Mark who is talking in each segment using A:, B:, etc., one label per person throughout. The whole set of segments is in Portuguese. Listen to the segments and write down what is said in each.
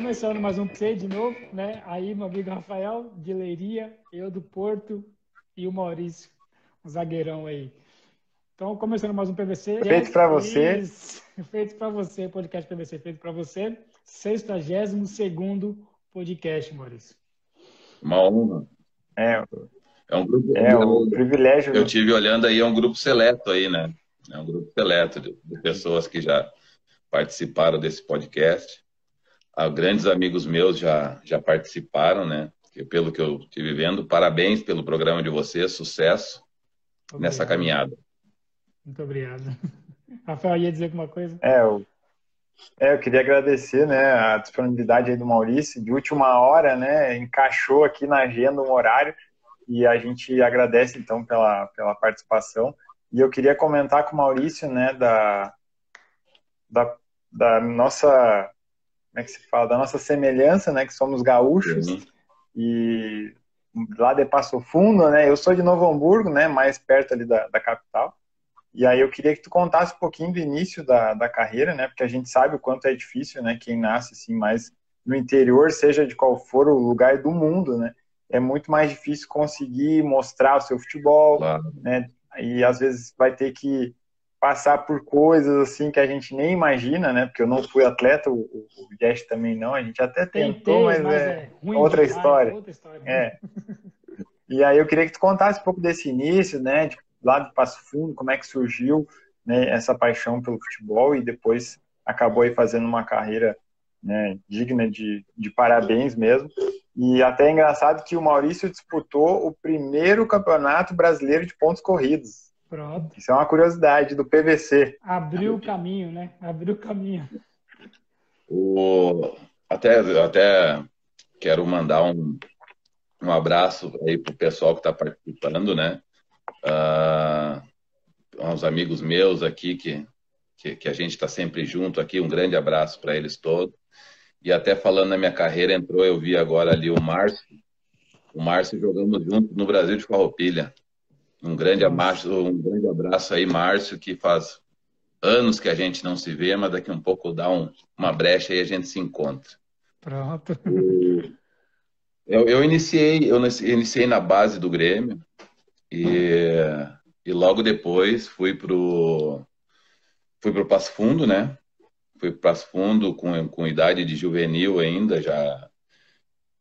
A: começando mais um PC de novo, né? Aí, meu amigo Rafael, de Leiria, eu do Porto e o Maurício, um zagueirão aí. Então, começando mais um PVC.
B: Feito para você.
A: Feito para você, podcast PVC feito para você. 62 podcast, Maurício.
C: Uma honra.
B: É,
C: é um grupo.
B: É um privilégio.
C: Eu tive olhando aí, é um grupo seleto aí, né? É um grupo seleto de, de pessoas que já participaram desse podcast. Ah, grandes amigos meus já, já participaram, né? Que, pelo que eu estive vendo, parabéns pelo programa de vocês, sucesso obrigado. nessa caminhada.
A: Muito obrigado. Rafael, ia dizer alguma coisa?
B: É, eu, é, eu queria agradecer né, a disponibilidade aí do Maurício. De última hora, né? Encaixou aqui na agenda um horário e a gente agradece então pela, pela participação. E eu queria comentar com o Maurício, né, da, da, da nossa como é que se fala, da nossa semelhança, né, que somos gaúchos, uhum. e lá de Passo Fundo, né, eu sou de Novo Hamburgo, né, mais perto ali da, da capital, e aí eu queria que tu contasse um pouquinho do início da, da carreira, né, porque a gente sabe o quanto é difícil, né, quem nasce, assim, mais no interior, seja de qual for o lugar do mundo, né, é muito mais difícil conseguir mostrar o seu futebol, claro. né, e às vezes vai ter que passar por coisas assim que a gente nem imagina, né? Porque eu não fui atleta, o, o Jess também não. A gente até tentou, mas, mas, é, é outra, história. outra história. É. E aí eu queria que tu contasse um pouco desse início, né? De, lá do Passo Fundo, como é que surgiu né, essa paixão pelo futebol e depois acabou aí fazendo uma carreira né, digna de, de parabéns mesmo. E até é engraçado que o Maurício disputou o primeiro campeonato brasileiro de pontos corridos.
A: Pronto.
B: Isso é uma curiosidade do PVC.
A: Abriu o caminho, né? Abriu o caminho.
C: O... Até, até quero mandar um, um abraço aí pro pessoal que está participando, né? Uh, uns amigos meus aqui que, que, que a gente está sempre junto aqui. Um grande abraço para eles todos. E até falando na minha carreira, entrou, eu vi agora ali o Márcio. O Márcio jogamos junto no Brasil de Farroupilha. Um grande abraço, um grande abraço aí, Márcio, que faz anos que a gente não se vê, mas daqui um pouco dá um, uma brecha e a gente se encontra.
A: Pronto.
C: Eu, eu, iniciei, eu iniciei na base do Grêmio e, e logo depois fui pro fui pro Passo Fundo, né? Fui pro Passo Fundo com, com idade de juvenil ainda, já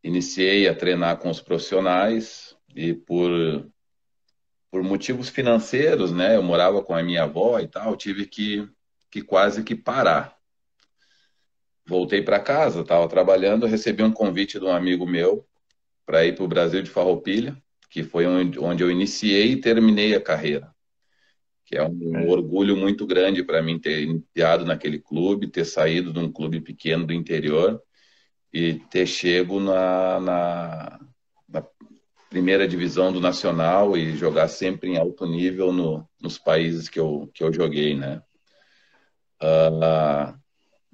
C: iniciei a treinar com os profissionais e por por motivos financeiros, né? Eu morava com a minha avó e tal, tive que, que quase que parar. Voltei para casa, estava trabalhando, recebi um convite de um amigo meu para ir para o Brasil de Farroupilha, que foi onde, eu iniciei e terminei a carreira. Que é um é. orgulho muito grande para mim ter iniciado naquele clube, ter saído de um clube pequeno do interior e ter chego na, na, na primeira divisão do Nacional e jogar sempre em alto nível no, nos países que eu, que eu joguei, né? Uh,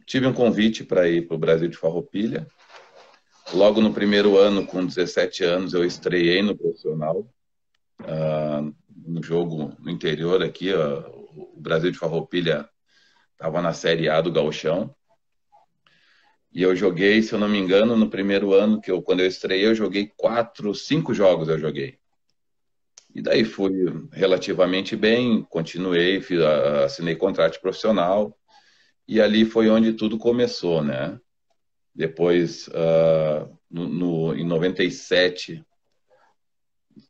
C: tive um convite para ir para o Brasil de Farroupilha. Logo no primeiro ano, com 17 anos, eu estreiei no profissional, uh, no jogo no interior aqui. Uh, o Brasil de Farroupilha estava na Série A do Gauchão. E eu joguei, se eu não me engano, no primeiro ano que eu, quando eu estreiei, eu joguei quatro, cinco jogos eu joguei. E daí fui relativamente bem, continuei, fiz, assinei contrato profissional e ali foi onde tudo começou, né? Depois, uh, no, no, em 97,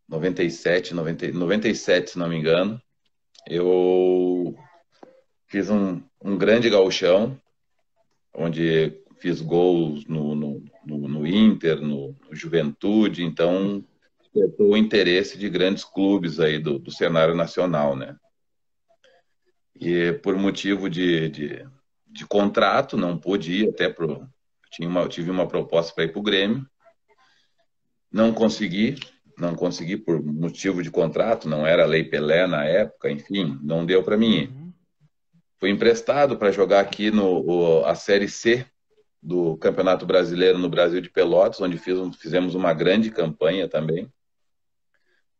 C: 97, 90, 97, se não me engano, eu fiz um, um grande gauchão, onde fiz gols no, no, no, no Inter, no, no, Juventude, então despertou o interesse de grandes clubes aí do, do cenário nacional, né? E por motivo de, de, de contrato, não pude ir até pro. Tinha uma, tive uma proposta para ir para o Grêmio, não consegui, não consegui por motivo de contrato, não era lei Pelé na época, enfim, não deu para mim ir. Uhum. Fui emprestado para jogar aqui no o, a Série C do Campeonato Brasileiro no Brasil de Pelotas, onde fiz, fizemos uma grande campanha também.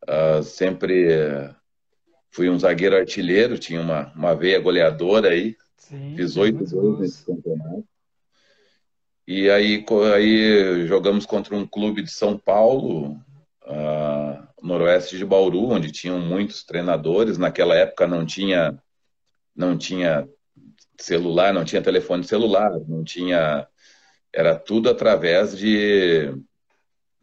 C: Uh, sempre fui um zagueiro artilheiro, tinha uma, uma veia goleadora aí. Sim, fiz oito gols nesse campeonato. E aí, aí jogamos contra um clube de São Paulo, uh, noroeste de Bauru, onde tinham muitos treinadores. Naquela época não tinha, não tinha celular, não tinha telefone celular, não tinha. Era tudo através de,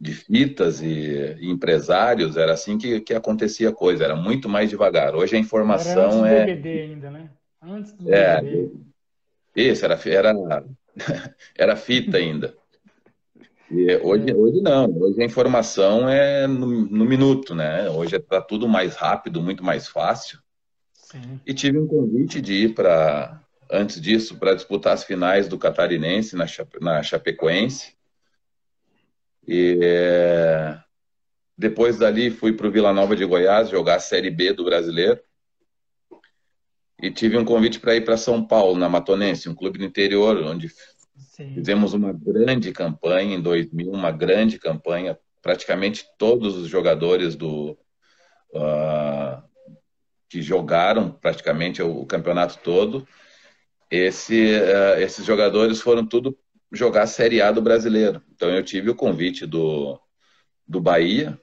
C: de fitas e, e empresários, era assim que, que acontecia a coisa, era muito mais devagar. Hoje a informação
A: era
C: antes
A: do é. DVD ainda, né? Antes do
C: é, DVD. Isso, era, era, era fita ainda. E hoje, é. hoje não, hoje a informação é no, no minuto, né? Hoje está tudo mais rápido, muito mais fácil. Sim. E tive um convite de ir para, antes disso, para disputar as finais do Catarinense na, na Chapecoense. E é, depois dali fui para o Vila Nova de Goiás jogar a Série B do Brasileiro. E tive um convite para ir para São Paulo, na Matonense, um clube do interior, onde Sim. Fizemos uma grande campanha em 2000, uma grande campanha. Praticamente todos os jogadores do uh, que jogaram praticamente o, campeonato todo, esse, uh, esses jogadores foram tudo jogar a Série A do brasileiro. Então eu tive o convite do, do Bahia,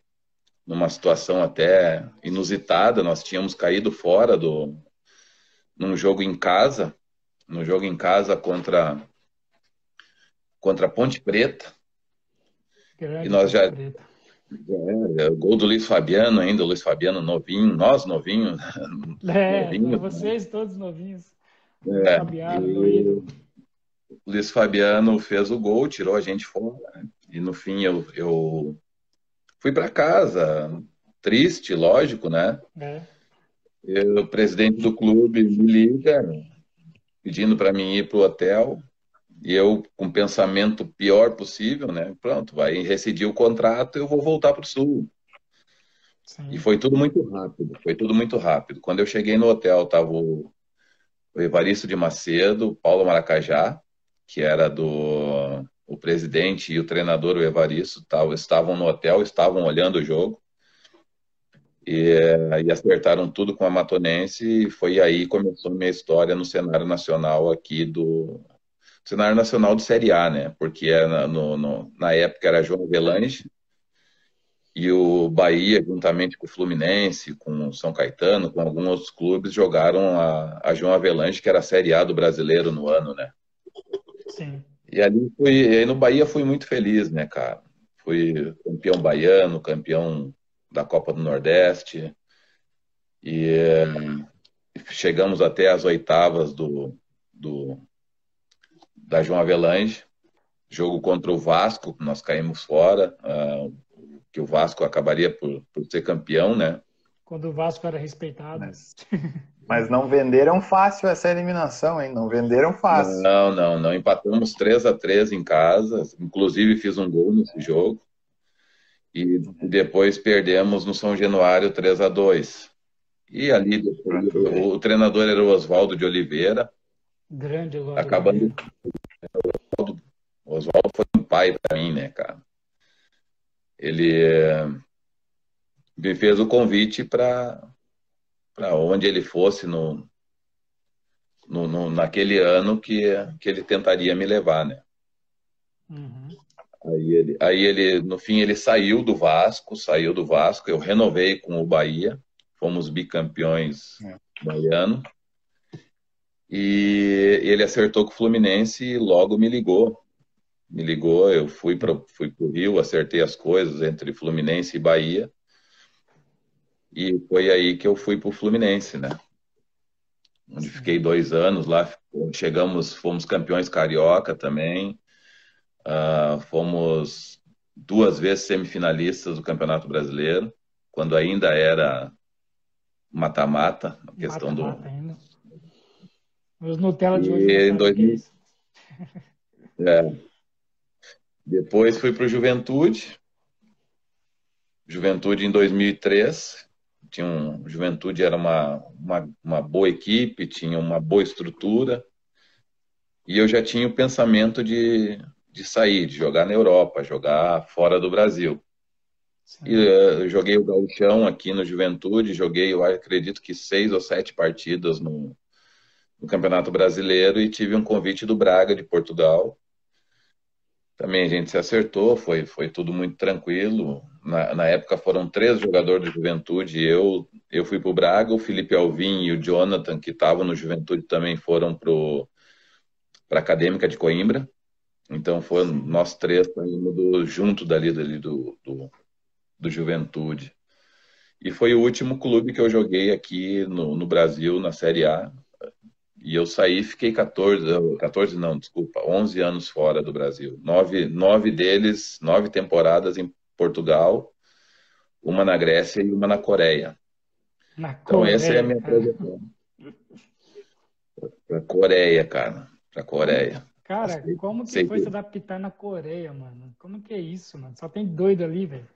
C: numa situação até inusitada. Nós tínhamos caído fora do num jogo em casa, num jogo em casa contra contra a Ponte Preta. Grande e nós já. É, é, gol do Luiz Fabiano ainda, o Luiz Fabiano novinho, nós novinhos.
A: É, novinho, vocês né? todos novinhos. É, Fabiano, e...
C: Luiz Fabiano fez o gol, tirou a gente fora. E no fim eu, eu fui para casa, triste, lógico, né? É. o presidente do clube me liga, pedindo para mim ir para o hotel. E eu, com o pensamento pior possível, né? Pronto, vai rescindir o contrato, eu vou voltar para o Sul. Sim. E foi tudo muito rápido, foi tudo muito rápido. Quando eu cheguei no hotel, estava o, o Evaristo de Macedo, Paulo Maracajá, que era do o presidente e o treinador, o Evaristo, tal, estavam no hotel, estavam olhando o jogo e, e acertaram tudo com a Matonense e foi aí que começou minha história no cenário nacional aqui do, cenário nacional de Série A, né? Porque era no, no, na época era João Avelange e o Bahia, juntamente com o Fluminense, com o São Caetano, com alguns outros clubes, jogaram a, a João Avelange, que era a Série A do brasileiro no ano, né? Sim. E ali fui, e aí no Bahia fui muito feliz, né, cara? Fui campeão baiano, campeão da Copa do Nordeste. E chegamos até as oitavas do, do, da João Avelange, jogo contra o Vasco, nós caímos fora, uh, que o Vasco acabaria por, por ser campeão, né?
A: Quando o Vasco era respeitado.
B: Mas, mas não venderam fácil essa eliminação, hein? Não venderam fácil.
C: Não, não, não. Empatamos 3 a 3 em casa, inclusive fiz um gol nesse jogo. E depois perdemos no São Januário 3 a 2 E ali o, o treinador era o Oswaldo de Oliveira,
A: Grande Oswaldo.
C: Acabando. O Oswaldo foi um pai para mim, né, cara? Ele eh, me fez o convite para para onde ele fosse no, no, no, naquele ano que, que ele tentaria me levar, né? Uhum. Aí ele, aí ele, no fim, ele saiu do Vasco, saiu do Vasco, eu renovei com o Bahia, fomos bicampeões é. baiano. E ele acertou com o Fluminense e logo me ligou. Me ligou, eu fui para fui o Rio, acertei as coisas entre Fluminense e Bahia. E foi aí que eu fui para o Fluminense, né? Onde fiquei dois anos lá. Chegamos, fomos campeões carioca também. Uh, fomos duas vezes semifinalistas do Campeonato Brasileiro, quando ainda era mata-mata, a questão mata -mata do. Ainda
A: os Nutella de hoje. E
C: em 2000... É, é. Depois fui para o Juventude. Juventude em 2003. Tinha um, Juventude era uma, uma, uma boa equipe, tinha uma boa estrutura. E eu já tinha o pensamento de, de sair, de jogar na Europa, jogar fora do Brasil. Sim. E uh, eu joguei o gauchão aqui no Juventude, joguei, eu acredito que seis ou sete partidas no, no Campeonato Brasileiro e tive um convite do Braga de Portugal também a gente se acertou, foi, foi tudo muito tranquilo. Na, na época foram três jogadores de juventude, eu, eu fui para o Braga, o Felipe Alvim e o Jonathan, que estavam no Juventude, também foram para a Acadêmica de Coimbra. Então foram nós três do, junto dali, dali do, do, do Juventude. E foi o último clube que eu joguei aqui no, no Brasil, na Série A. E eu saí, fiquei 14, 14 não, desculpa, 11 anos fora do Brasil. Nove, nove deles, nove temporadas em Portugal, uma na Grécia e uma na Coreia. Na então Coreia. essa é a minha trajetória. Pra Coreia, cara. Pra Coreia.
A: Cara, como que foi se adaptar na Coreia, mano? Como que é isso, mano? Só tem doido ali, velho.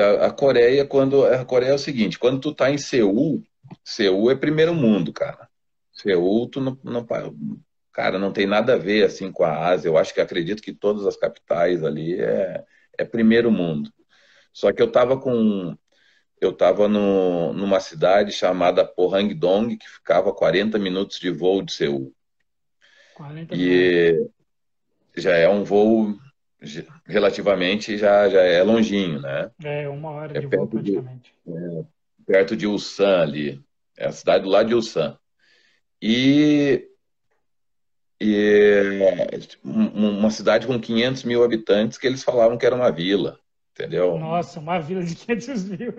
C: A, a Coreia, quando. A Coreia é o seguinte, quando tu tá em Seul, Seul é primeiro mundo, cara. Seul, tu não, não, cara, não tem nada a ver assim com a Ásia. Eu acho que acredito que todas as capitais ali é, é primeiro mundo. Só que eu tava com eu tava no, numa cidade chamada Pohangdong, que ficava a 40 minutos de voo de Seul. 40 e já é um voo relativamente já, já é longinho, né?
A: É, uma hora é de voo praticamente.
C: De, é, perto de Ulsan ali. É a cidade do lado de Ulsan. E, e uma cidade com 500 mil habitantes que eles falavam que era uma vila, entendeu?
A: Nossa, uma vila de 500 mil.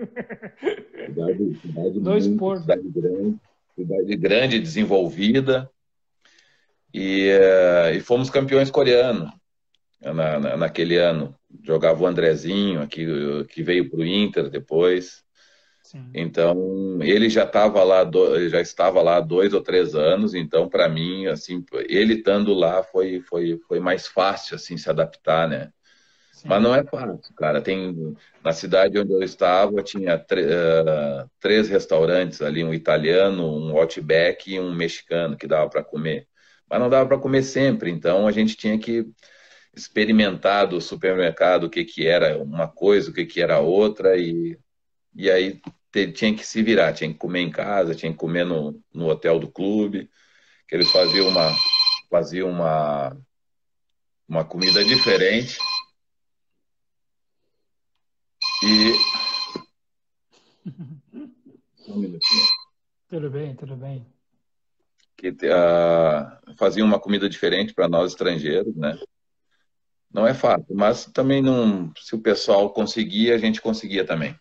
C: Cidade, cidade Dois muito, Cidade grande, cidade grande, desenvolvida. E, e fomos campeões coreanos na, na, naquele ano. Jogava o Andrezinho, aqui, que veio para o Inter depois. Sim. Então, ele já estava lá, do, já estava lá há dois ou três anos, então, para mim, assim, ele estando lá foi, foi, foi mais fácil, assim, se adaptar, né? Sim. Mas não é fácil, cara. Tem, na cidade onde eu estava, tinha uh, três restaurantes ali, um italiano, um outback e um mexicano que dava para comer. Mas não dava para comer sempre, então a gente tinha que experimentar do supermercado o que, que era uma coisa, o que, que era outra, e, e aí tinha que se virar, tinha que comer em casa, tinha que comer no, no hotel do clube, que eles faziam uma, faziam uma, uma comida diferente. E.
A: Um minutinho. Tudo bem, tudo bem.
C: Que uh, faziam uma comida diferente para nós estrangeiros, né? Não é fácil, mas também não. Se o pessoal conseguir, a gente conseguia também.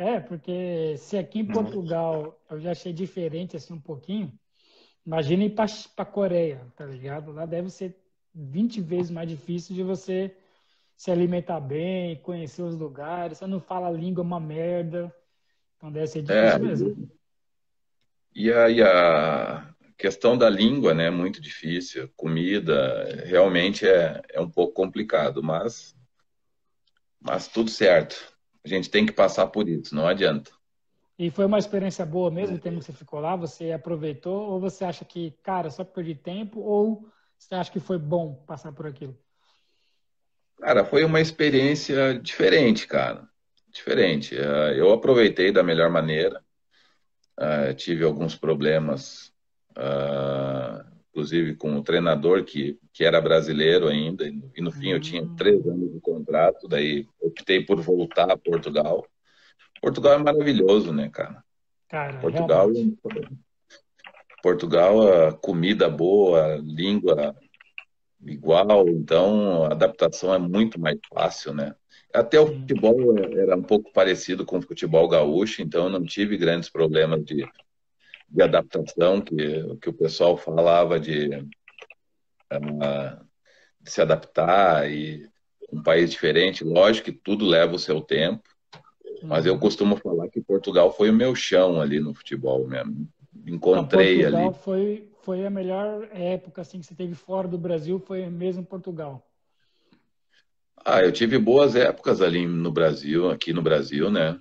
A: É, porque se aqui em Portugal eu já achei diferente assim um pouquinho, imagina ir para a Coreia, tá ligado? Lá deve ser 20 vezes mais difícil de você se alimentar bem, conhecer os lugares. Você não fala a língua, é uma merda. Então deve ser difícil é, mesmo.
C: E a, e a, questão da língua, né, muito difícil. Comida, realmente é, é um pouco complicado, mas, mas tudo certo. A gente tem que passar por isso, não adianta.
A: E foi uma experiência boa mesmo, o tempo que você ficou lá? Você aproveitou? Ou você acha que, cara, só perdi tempo? Ou você acha que foi bom passar por aquilo?
C: Cara, foi uma experiência diferente, cara. Diferente. Eh, eu aproveitei da melhor maneira. Eh, tive alguns problemas inclusive com o treinador que, que era brasileiro ainda, e no fim eu tinha hum. três anos de contrato, daí optei por voltar a Portugal. Portugal é maravilhoso, né, cara?
A: cara
C: Portugal, Portugal, a comida boa, a língua igual, então a adaptação é muito mais fácil, né? Até o futebol era um pouco parecido com o futebol gaúcho, então eu não tive grandes problemas de de adaptação que, que o pessoal falava de, uh, de se adaptar e um país diferente. Lógico que tudo leva o seu tempo, mas eu uhum. costumo falar que Portugal foi o meu chão ali no futebol mesmo. Encontrei
A: Portugal
C: ali.
A: Foi, foi a melhor época assim, que você teve fora do Brasil, foi mesmo Portugal.
C: Ah, eu tive boas épocas ali no Brasil, aqui no Brasil, né?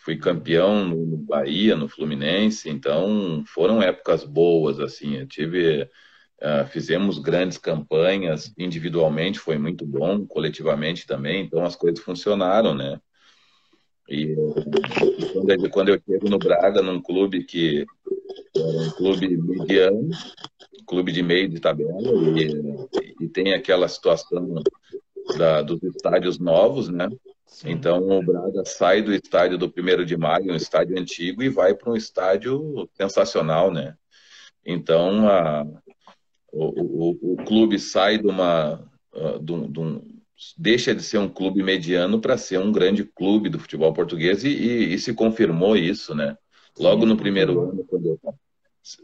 C: Fui campeão no Bahia, no Fluminense, então foram épocas boas, assim, eu tive, uh, fizemos grandes campanhas, individualmente foi muito bom, coletivamente também, então as coisas funcionaram, né? E quando, quando eu chego no Braga, num clube que era um clube mediano, clube de meio de tabela, e, e tem aquela situação da, dos estádios novos, né? Sim. Então o Braga sai do estádio do 1 de maio, um estádio antigo, e vai para um estádio sensacional, né? Então a, o, o, o, clube sai de uma. Uh, de um, de um, deixa de ser um clube mediano para ser um grande clube do futebol português e, e, e se confirmou isso, né? Logo Sim, no primeiro ano, quando eu,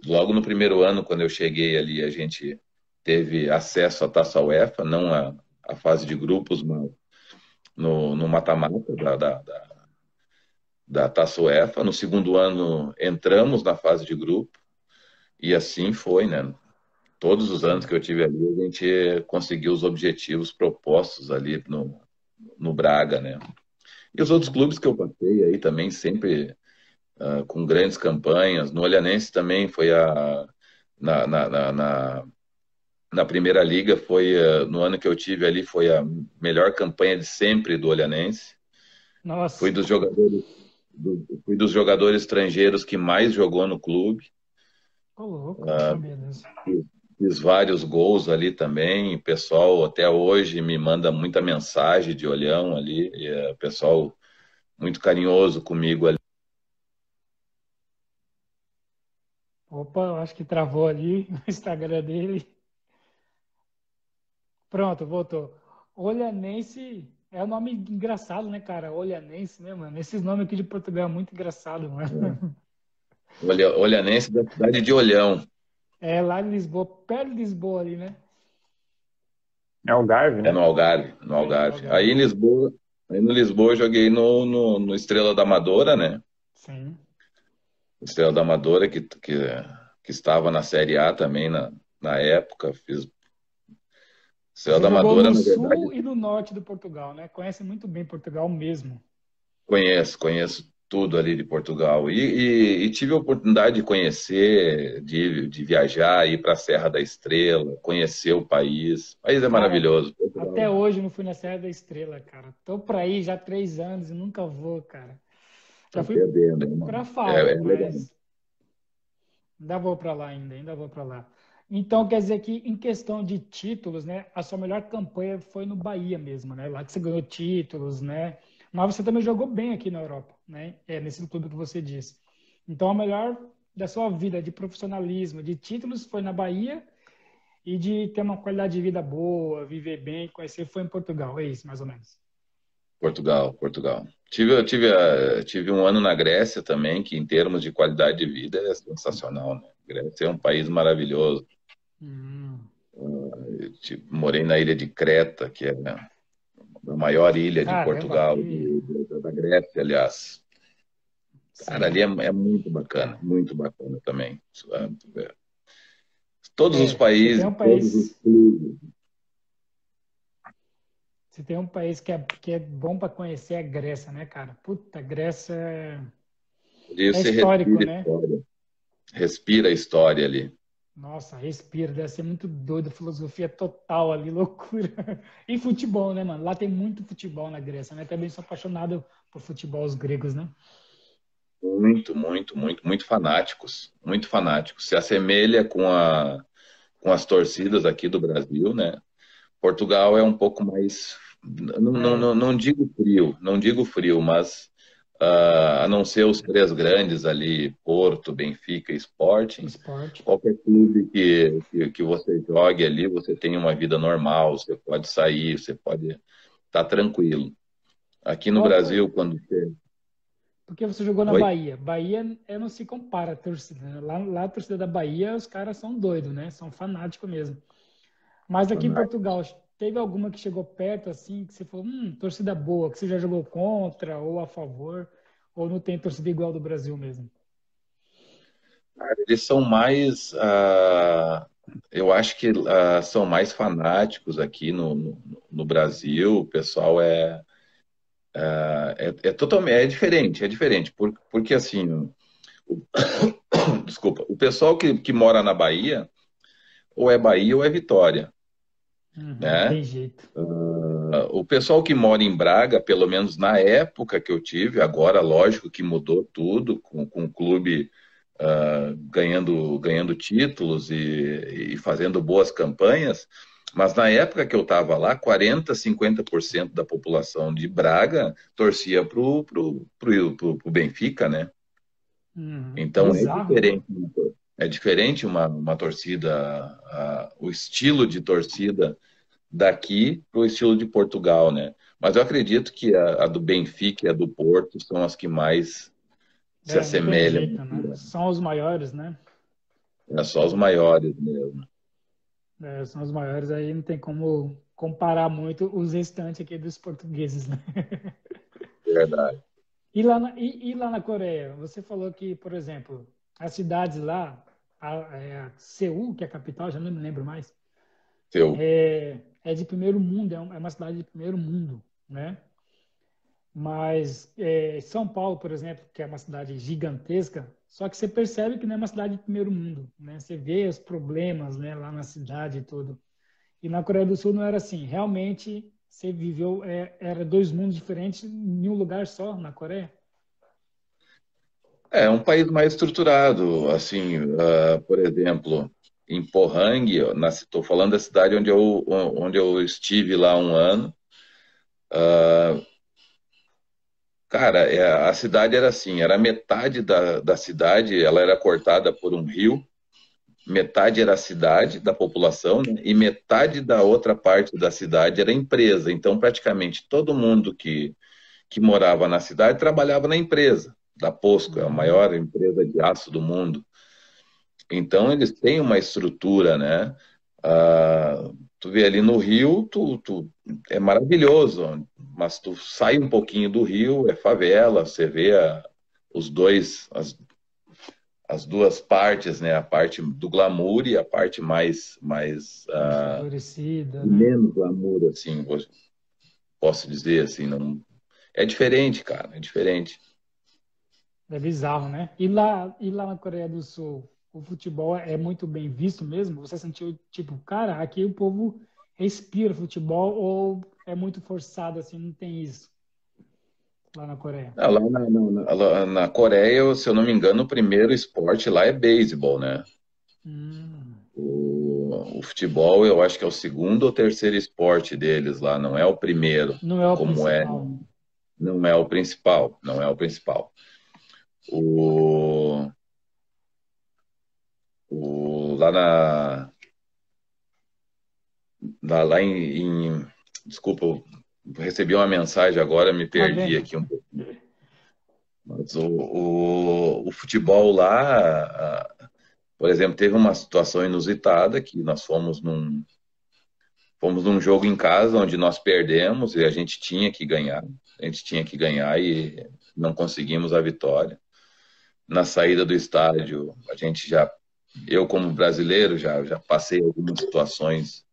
C: logo no primeiro ano, quando eu cheguei ali, a gente teve acesso à Taça UEFA, não a, a fase de grupos, mas no mata-mata da, da, da, da Taça UEFA. No segundo ano, entramos na fase de grupo e assim foi, né? Todos os anos que eu tive ali, a gente conseguiu os objetivos propostos ali no, no Braga, né? E os outros clubes que eu passei aí também sempre uh, com grandes campanhas. No Olhanense também foi a na, na, na, na, na primeira liga foi uh, no ano que eu tive ali foi a melhor campanha de sempre do Olhanense. Nossa. Fui dos jogadores do, fui dos jogadores estrangeiros que mais jogou no clube.
A: Oh, louco, uh,
C: fiz, vários gols ali também. O pessoal até hoje me manda muita mensagem de olhão ali. E, uh, pessoal muito carinhoso comigo ali.
A: Opa, acho que travou ali o Instagram dele. Pronto, voltou. Olhanense é um nome engraçado, né, cara? Olhanense, né, mano? Esses nomes aqui de Portugal é muito engraçado, mano.
C: É. Olhanense da cidade de Olhão.
A: É, lá em Lisboa, perto de Lisboa ali, né?
B: É Algarve, né?
C: É no Algarve, no Algarve. É, Algarve. Aí em Lisboa, aí no Lisboa eu joguei no, no, no Estrela da Amadora, né?
A: Sim.
C: Estrela da Amadora, que, que, que estava na Série A também na, na época. Fiz
A: Estrela da Amadora, no na verdade. sul e no norte do Portugal, né? Conhece muito bem Portugal mesmo.
C: Conheço, conheço tudo ali de Portugal. E, e, e tive a oportunidade de conhecer, de, de viajar, ir para a Serra da Estrela, conhecer o país. O país é maravilhoso.
A: Portugal. Até hoje não fui na Serra da Estrela, cara. Tô para ir já há três anos e nunca vou, cara. Já fui para Fala, é, é mas ainda vou para lá ainda, ainda vou para lá. Então, quer dizer que em questão de títulos, né, a sua melhor campanha foi no Bahia mesmo, né? Lá que você ganhou títulos, né? Mas você também jogou bem aqui na Europa, né? É nesse clube que você disse. Então, a melhor da sua vida de profissionalismo, de títulos foi na Bahia e de ter uma qualidade de vida boa, viver bem, conhecer foi em Portugal, é isso, mais ou menos.
C: Portugal, Portugal. Tive, tive, eh, tive um ano na Grécia também, que em termos de qualidade de vida é sensacional, né? Grécia é um país maravilhoso. Hum. Tipo, morei na ilha de Creta, que é a maior ilha de Portugal, de, da Grécia, aliás. Cara, ali é, é, muito bacana, muito bacana também. É, todos é, os países, um país... todos os clubes,
A: se tem um país que é, que é bom para conhecer é a Grécia, né, cara? Puta, Grécia é, é histórico, né?
C: História. Respira a história ali.
A: Nossa, respira, deve ser muito doido, filosofia total ali, loucura. E futebol, né, mano? Lá tem muito futebol na Grécia, né? Também sou apaixonado por futebol, os gregos, né?
C: Muito, muito, muito, muito fanáticos, muito fanáticos. Se assemelha com, a, com as torcidas aqui do Brasil, né? Portugal é um pouco mais não, não, não, não digo frio, não digo frio, mas uh, a não ser os três grandes ali, Porto, Benfica e Sporting,
A: Sport.
C: qualquer clube que, que, que, você jogue ali, você tem uma vida normal, você pode sair, você pode estar tá tranquilo. Aqui no Brasil, quando você...
A: Porque você jogou na Oi? Bahia. Bahia é, não se compara a torcida. Lá, lá a torcida da Bahia, os caras são doidos, né? São fanáticos mesmo. Mas aqui em Portugal, Teve alguma que chegou perto, assim, que você falou, hum, torcida boa, que você já jogou contra ou a favor, ou não tem torcida igual do Brasil mesmo?
C: Eles são mais, uh, eu acho que uh, são mais fanáticos aqui no, no, no Brasil, o pessoal é, uh, é, é, totalmente, é diferente, é diferente, porque, porque assim, o, desculpa, o pessoal que, que mora na Bahia, ou é Bahia ou é Vitória.
A: Uhum, né? Tem jeito.
C: Uh, o pessoal que mora em Braga, pelo menos na época que eu tive, agora, lógico que mudou tudo, com, com o clube uh, ganhando, ganhando títulos e, e, fazendo boas campanhas, Mas na época que eu estava lá, 40%, 50% da população de Braga torcia para o pro, pro, pro, pro, Benfica, né? Uhum. Então é diferente. É diferente uma, uma torcida, o estilo de torcida daqui para o estilo de Portugal, né? Mas eu acredito que a, a, do Benfica e a do Porto são as que mais é, se assemelham. Jeito,
A: né? São os maiores, né?
C: É só os maiores mesmo.
A: É, são os maiores, aí não tem como comparar muito os restantes aqui dos portugueses, né?
C: Verdade.
A: E lá, na, e, e, lá na Coreia, você falou que, por exemplo, as cidades lá, a, é, a Seul, que é a capital, já não me lembro mais,
C: Seul.
A: É, é de primeiro mundo, é, é uma cidade de primeiro mundo, né? Mas é, São Paulo, por exemplo, que é uma cidade gigantesca, só que você percebe que não é uma cidade de primeiro mundo, né? Você vê os problemas, né, lá na cidade e tudo. E na Coreia do Sul não era assim. Realmente, você viveu é, era dois mundos diferentes em um lugar só na Coreia.
C: É um país mais estruturado, assim, uh, por exemplo, em Pohang, estou falando da cidade onde eu onde eu estive lá um ano. Uh, Cara, é, a cidade era assim, era metade da, da cidade, ela era cortada por um rio, metade era a cidade da população né, e metade da outra parte da cidade era empresa. Então, praticamente todo mundo que, que morava na cidade trabalhava na empresa da Posco, é a maior empresa de aço do mundo. Então, eles têm uma estrutura, né? Ah, tu vê ali no Rio, tu, tu, é maravilhoso, mas tu sai um pouquinho do Rio, é favela, você vê a, os dois, as, as duas partes, né? A parte do glamour e a parte mais mais uh,
A: né?
C: menos glamour, assim, posso dizer assim, não é diferente, cara, é diferente.
A: É bizarro, né? E lá, e lá na Coreia do Sul, o futebol é muito bem visto mesmo? Você sentiu, tipo, cara, aqui o povo respira futebol ou é muito forçado assim, não tem isso? Lá na Coreia.
C: Ah, lá na, na, na, Coreia, se eu não me engano, o primeiro esporte lá é beisebol, né? Hum. O, o, futebol, eu acho que é o segundo ou terceiro esporte deles lá, não é o primeiro.
A: Não é o
C: como é.
A: principal. É,
C: não é o principal, não é o principal. O, o, lá na. Lá, lá em, em, Desculpa, eu recebi uma mensagem agora, me perdi aqui um pouquinho. Mas o, o, o futebol lá, por exemplo, teve uma situação inusitada que nós fomos num, fomos num jogo em casa onde nós perdemos e a gente tinha que ganhar. A gente tinha que ganhar e não conseguimos a vitória. Na saída do estádio, a gente já eu como brasileiro já, já passei algumas situações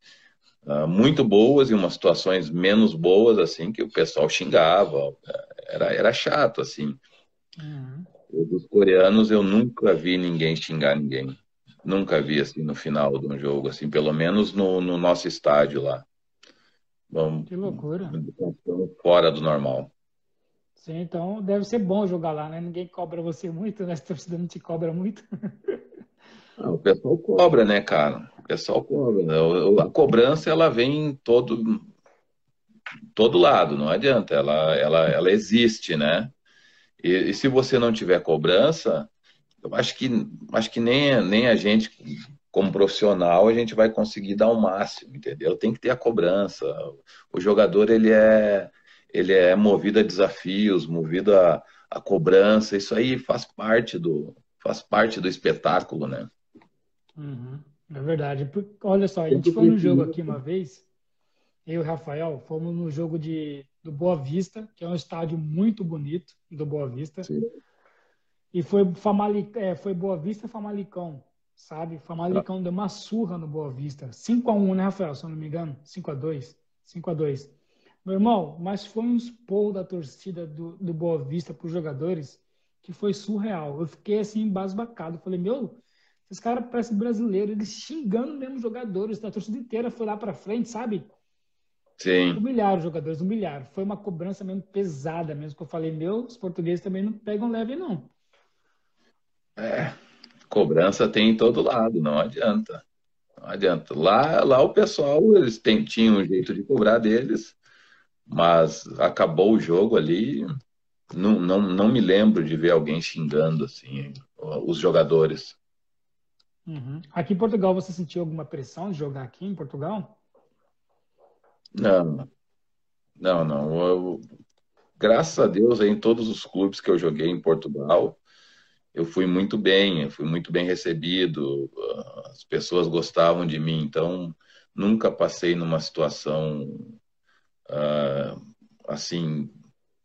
C: uh, muito boas e umas situações menos boas, assim, que o pessoal xingava, era, era chato, assim. Uhum. Dos coreanos eu nunca vi ninguém xingar ninguém. Nunca vi, assim, no final de um jogo, assim, pelo menos no, no nosso estádio lá.
A: Bom, que loucura.
C: Fora do normal.
A: Sim, então deve ser bom jogar lá, né? Ninguém cobra você muito, né? Se torcida não te cobra muito.
C: Ah, o pessoal cobra, né, cara? O pessoal cobra. Né? A cobrança, ela vem em todo, todo lado, não adianta. Ela, ela, ela existe, né? E, e se você não tiver cobrança, eu acho que, acho que nem, nem a gente, como profissional, a gente vai conseguir dar o máximo, entendeu? Tem que ter a cobrança. O jogador, ele é, ele é movido a desafios, movido a, a cobrança. Isso aí faz parte do, faz parte do espetáculo, né?
A: Uhum, é verdade. Olha só, a gente foi no jogo aqui uma vez, eu e o Rafael, fomos no jogo de, do Boa Vista, que é um estádio muito bonito do Boa Vista. Sim. E foi, Famali, é, foi Boa Vista Famalicão, sabe? Famalicão ah. deu uma surra no Boa Vista. 5x1, né, Rafael? Se eu não me engano. 5x2. 5x2. Meu irmão, mas foi um expor da torcida do, do Boa Vista para os jogadores que foi surreal. Eu fiquei assim, embasbacado. Falei, meu, os caras parecem brasileiros, eles xingando mesmo jogadores, a torcida inteira foi lá para frente, sabe?
C: Sim.
A: Humilharam os jogadores, humilharam. Foi uma cobrança mesmo pesada, mesmo que eu falei, meu, os portugueses também não pegam leve, não.
C: É, cobrança tem em todo lado, não adianta. Não adianta. Lá, lá o pessoal, eles tinham um jeito de cobrar deles, mas acabou o jogo ali. Não, não, não me lembro de ver alguém xingando assim os jogadores.
A: Uhum. Aqui em Portugal, você sentiu alguma pressão de jogar aqui em Portugal?
C: Não, não, não. Eu, graças a Deus, em todos os clubes que eu joguei em Portugal, eu fui muito bem, eu fui muito bem recebido, as pessoas gostavam de mim, então nunca passei numa situação uh, assim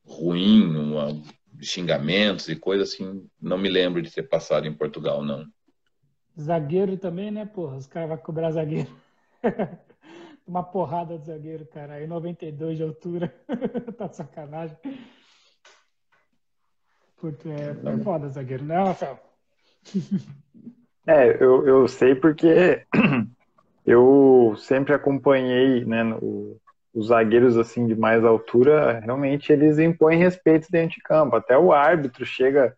C: ruim, uma, xingamentos e coisas assim, não me lembro de ter passado em Portugal, não.
A: Zagueiro também, né, porra? Os caras vão cobrar zagueiro. Uma porrada de zagueiro, cara. Aí 92 de altura. tá sacanagem. Porque é, é foda zagueiro, né, Rafael?
B: É, eu, eu sei porque eu sempre acompanhei né, o, os zagueiros assim de mais altura, realmente eles impõem respeito dentro de campo. Até o árbitro chega,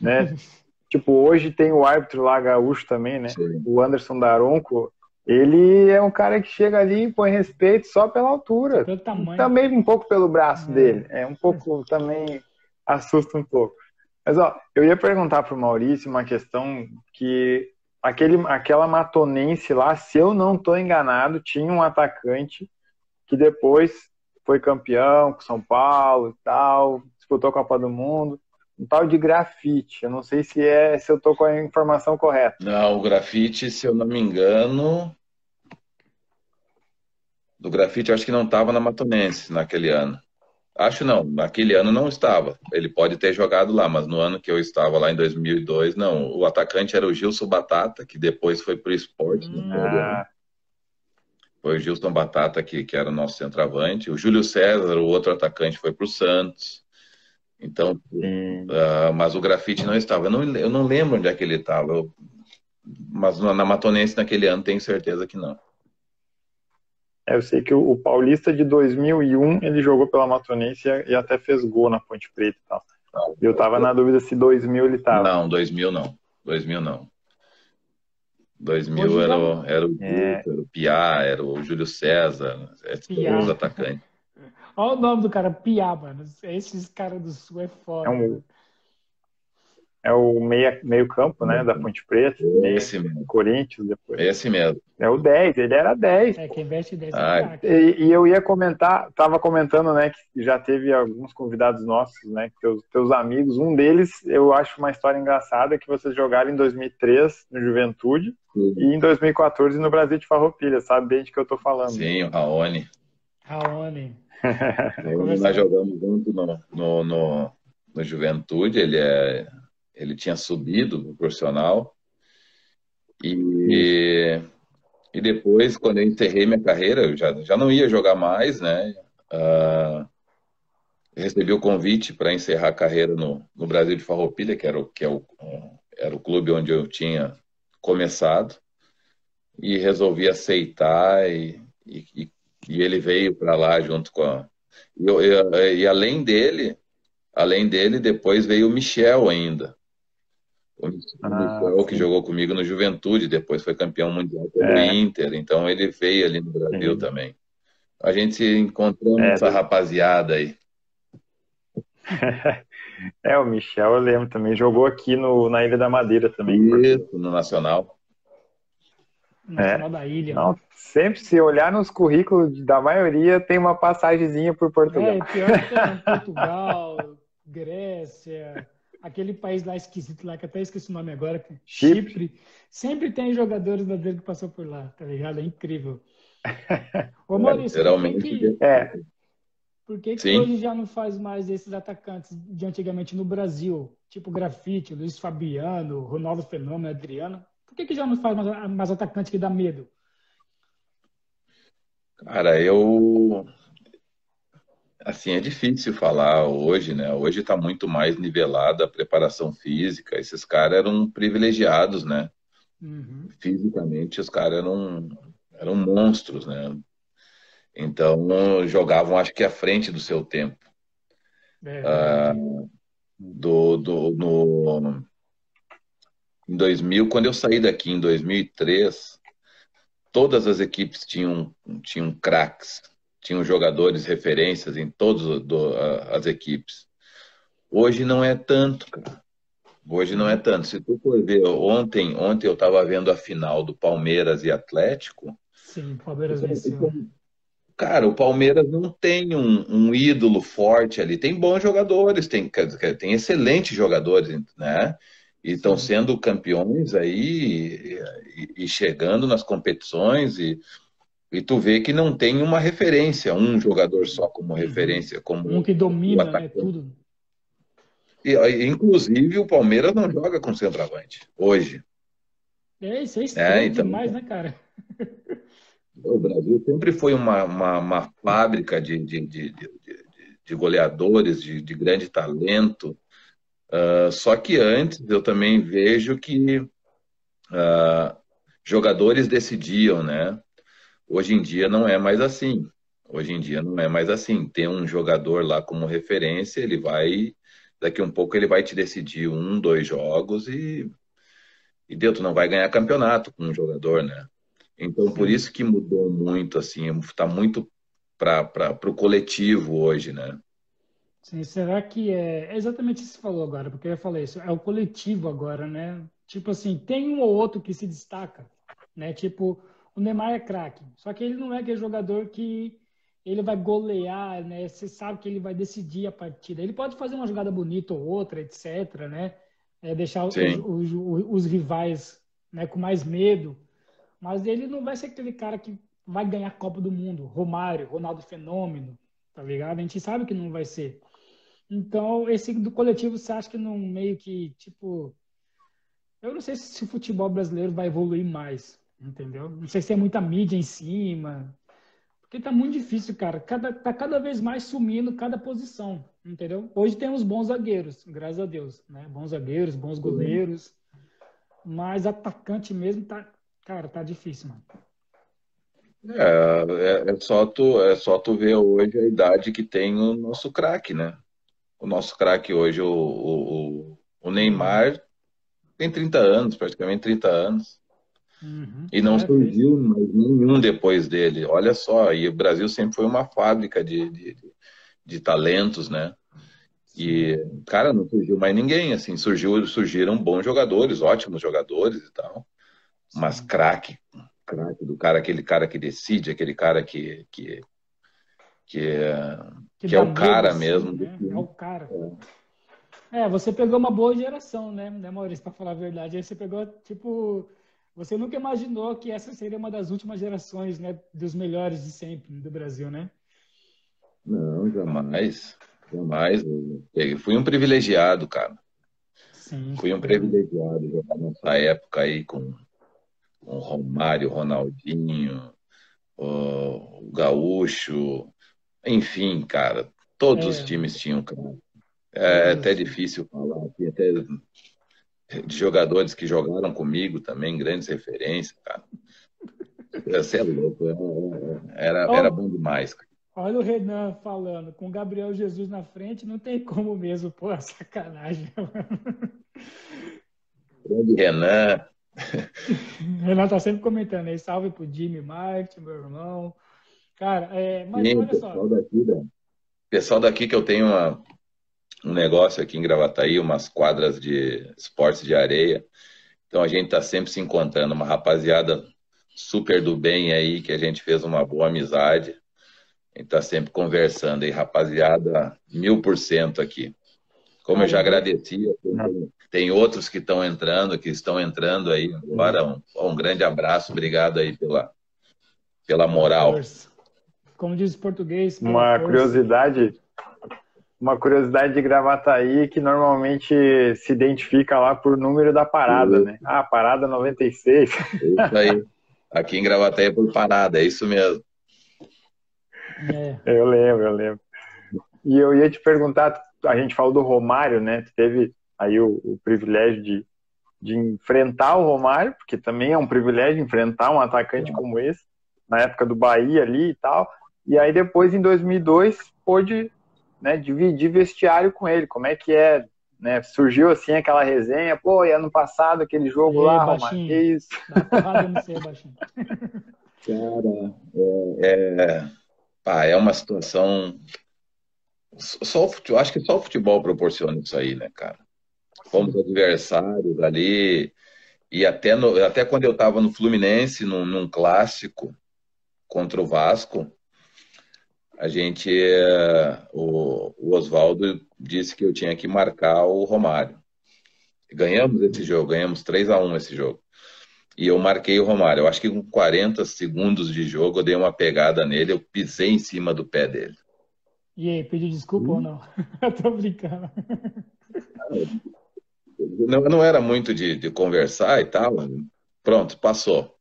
B: né? tipo, hoje tem o árbitro lá gaúcho também, né? Sim. O Anderson Daronco. Ele é um cara que chega ali e põe respeito só pela altura. Pelo tamanho. Também um pouco pelo braço é. dele. É um pouco também assusta um pouco. Mas ó, eu ia perguntar para o Maurício uma questão que aquele, aquela matonense lá, se eu não estou enganado, tinha um atacante que depois foi campeão com São Paulo e tal, disputou a Copa do Mundo, um tal de grafite. Eu não sei se é se eu estou com a informação correta.
C: Não, o grafite, se eu não me engano, do grafite, eu acho que não estava na Matonense naquele ano. Acho não, naquele ano não estava. Ele pode ter jogado lá, mas no ano que eu estava lá em 2002, não. O atacante era o Gilson Batata, que depois foi para o esporte. Hum, ah. Foi o Gilson Batata, que, que era o nosso centroavante. O Júlio César, o outro atacante, foi para o Santos. Então, uh, mas o grafite não estava. Eu não, eu não lembro onde é que ele estava. mas na Matonense naquele ano tenho certeza que não.
B: É, eu sei que o, o, Paulista de 2001 ele jogou pela Matonense e, e até fez gol na Ponte Preta e tal. Não, eu estava na dúvida se 2000 ele estava.
C: Não, 2000 não. 2000 não. 2000 era, o, era o é... era o Piá, era o Júlio César, os atacantes.
A: Olha o nome do cara, Piá, mano. Esses caras do Sul é foda.
B: É um, é o meia, meio campo, né, da Ponte Preta.
C: Esse mesmo.
B: Corinthians depois.
C: Esse mesmo.
B: É o 10, ele era 10.
A: É, quem veste 10
B: ah, e, e, eu ia comentar, tava comentando, né, que já teve alguns convidados nossos, né, teus, teus amigos, um deles, eu acho uma história engraçada, que vocês jogaram em 2003 no Juventude Sim. e em 2014 no Brasil de Farroupilha, sabe bem de que eu tô falando.
C: Sim, o Raoni.
A: Raoni.
C: Nós jogamos junto no, no, no, no Juventude, ele é ele tinha subido no profissional. E, e depois, quando eu encerrei minha carreira, eu já, já não ia jogar mais, né? Uh, recebi o convite para encerrar a carreira no, no Brasil de Farroupilha, que, era o, que é o, era o clube onde eu tinha começado, e resolvi aceitar, e, e, e ele veio para lá junto com a. E, e, além dele, além dele, depois veio o Michel ainda, o ah, que jogou comigo no Juventude, depois foi campeão mundial pelo é. Inter, então ele veio ali no Brasil sim. também. A gente encontrou é, essa rapaziada aí.
B: é, o Michel, eu lembro também, jogou aqui no, na Ilha da Madeira também.
C: Isso, no Nacional.
A: Nacional é. da Ilha.
B: Não, sempre se olhar nos currículos da maioria, tem uma passagemzinha por Portugal. É,
A: pior que tem Portugal, Grécia, aquele país lá esquisito lá, que até esqueci o nome agora, Chipre. Chipre. Sempre tem jogadores da dele que passou por lá, tá ligado? É incrível. Ô Maurício,
C: Geralmente,
A: por que, é. por que, que hoje já não faz mais esses atacantes de antigamente no Brasil? Tipo Grafite, Luiz Fabiano, Ronaldo Fenômeno, Adriano. Por que, que já não faz mais, mais atacante que dá medo?
C: Cara, eu Assim, é difícil falar hoje, né? Hoje está muito mais nivelada a preparação física. Esses caras eram privilegiados, né? Uhum. Fisicamente, os caras eram, eram monstros, né? Então, jogavam, acho que, à frente do seu tempo. É, ah, do, do, no, em 2000, quando eu saí daqui em 2003, todas as equipes tinham, tinham craques, tinham jogadores referências em todas as equipes. Hoje não é tanto, cara. Hoje não é tanto. Se tu for ver, ontem, ontem eu estava vendo a final do Palmeiras e Atlético.
A: Sim, Palmeiras venceu.
C: Cara, o Palmeiras não tem um, um, ídolo forte ali. Tem bons jogadores, tem, tem excelentes jogadores, né? E estão sendo campeões aí e, e, chegando nas competições e, e tu vê que não tem uma referência, um jogador só como uhum. referência. Como
A: um que domina né, tudo.
C: E, inclusive o Palmeiras não joga com centroavante hoje.
A: É, isso é estranho é, então, demais, né, cara?
C: O Brasil sempre foi uma, uma, uma fábrica de, de, de, de, de goleadores, de, de grande talento. Uh, só que antes eu também vejo que uh, jogadores decidiam, né? Hoje em dia não é mais assim. Hoje em dia não é mais assim. Tem um jogador lá como referência, ele vai, daqui um pouco ele vai te decidir um, dois jogos e, e deu, tu não vai ganhar campeonato com um jogador, né? Então, por isso que mudou muito, assim, está muito para o coletivo hoje, né?
A: Sim, será que é, é exatamente isso que você falou agora? Porque eu falei isso, é o coletivo agora, né? Tipo assim, tem um ou outro que se destaca, né? Tipo, o Neymar é craque, só que ele não é aquele jogador que ele vai golear, né? Você sabe que ele vai decidir a partida. Ele pode fazer uma jogada bonita ou outra, etc, né? É, deixar os, os, os, rivais né, com mais medo, mas ele não vai ser aquele cara que vai ganhar a Copa do Mundo, Romário, Ronaldo Fenômeno, tá ligado? A gente sabe que não vai ser. Então, esse do coletivo, você acha que não meio que, tipo. Eu não sei se o futebol brasileiro vai evoluir mais, entendeu? Não sei se tem muita mídia em cima. Porque tá muito difícil, cara. Cada, tá cada vez mais sumindo cada posição, entendeu? Hoje temos bons zagueiros, graças a Deus, né? Bons zagueiros, bons goleiros. Mas atacante mesmo tá, Cara, tá difícil, mano.
C: É, é, é, só tu, é só tu ver hoje a idade que tem o nosso craque, né? O nosso craque hoje, o, o, o, Neymar, tem 30 anos, praticamente 30 anos. Uhum, e não surgiu mais nenhum depois dele. Olha só, e o Brasil sempre foi uma fábrica de, de, de talentos, né? E, cara, não surgiu mais ninguém, assim, surgiu, surgiram bons jogadores, ótimos jogadores e tal mas craque, craque do cara, aquele cara que decide, aquele cara que que que é, que, que é o cara assim, mesmo.
A: Né? É o cara. É. é. você pegou uma boa geração, né, né Maurício, para falar a verdade. Aí você pegou, tipo, você nunca imaginou que essa seria uma das últimas gerações, né, dos melhores de sempre do Brasil, né?
C: Não, jamais. Jamais. Eu fui um privilegiado, cara. Sim, fui um privilegiado jogar nessa época aí com o Romário, Ronaldinho, o Gaúcho, enfim, cara, todos é. os times tinham, cara. É, é até difícil falar aqui, até de jogadores que jogaram comigo também, grandes referências, cara. Você é louco, é, era, era bom demais. Cara.
A: Olha o Renan falando, com Gabriel Jesus na frente, não tem como mesmo, pô, sacanagem.
C: Grande Renan,
A: Renato tá sempre comentando aí, salve pro Jimmy Martin, meu irmão. Cara, é, mas Sim, olha só.
C: Pessoal daqui, da... pessoal daqui que eu tenho uma, um negócio aqui em Gravataí, umas quadras de esportes de areia. Então a gente tá sempre se encontrando, uma rapaziada super do bem aí, que a gente fez uma boa amizade. A gente tá sempre conversando aí, rapaziada, mil por cento aqui. Como eu já agradeci, tem outros que estão entrando, que estão entrando aí agora. Um, um grande abraço, obrigado aí pela, pela moral.
A: Como diz o português.
B: Uma curiosidade, uma curiosidade de Gravataí que normalmente se identifica lá por número da parada, né? Ah, parada 96.
C: Isso aí. Aqui em Gravataí é por parada, é isso mesmo.
B: É. Eu lembro, eu lembro. E eu ia te perguntar, a gente falou do Romário, né? Tu teve aí o, o privilégio de, de enfrentar o Romário, porque também é um privilégio enfrentar um atacante como esse, na época do Bahia ali e tal. E aí depois, em 2002, pôde né, dividir vestiário com ele. Como é que é? Né? Surgiu assim aquela resenha, pô, e ano passado aquele jogo e lá, Romário, que isso?
C: Cara, é, é, pá, é uma situação. Só o futebol, acho que só o futebol proporciona isso aí, né, cara? Fomos adversários ali. E até, no, até quando eu estava no Fluminense, num, num, clássico contra o Vasco, a gente. O, o Oswaldo disse que eu tinha que marcar o Romário. Ganhamos esse jogo, ganhamos 3 a 1 esse jogo e eu marquei o Romário. Eu acho que com 40 segundos de jogo eu dei uma pegada nele, eu pisei em cima do pé dele.
A: E aí, pediu desculpa hum. ou não? eu tô brincando.
C: Não, não era muito de, de conversar e tal. Pronto, passou.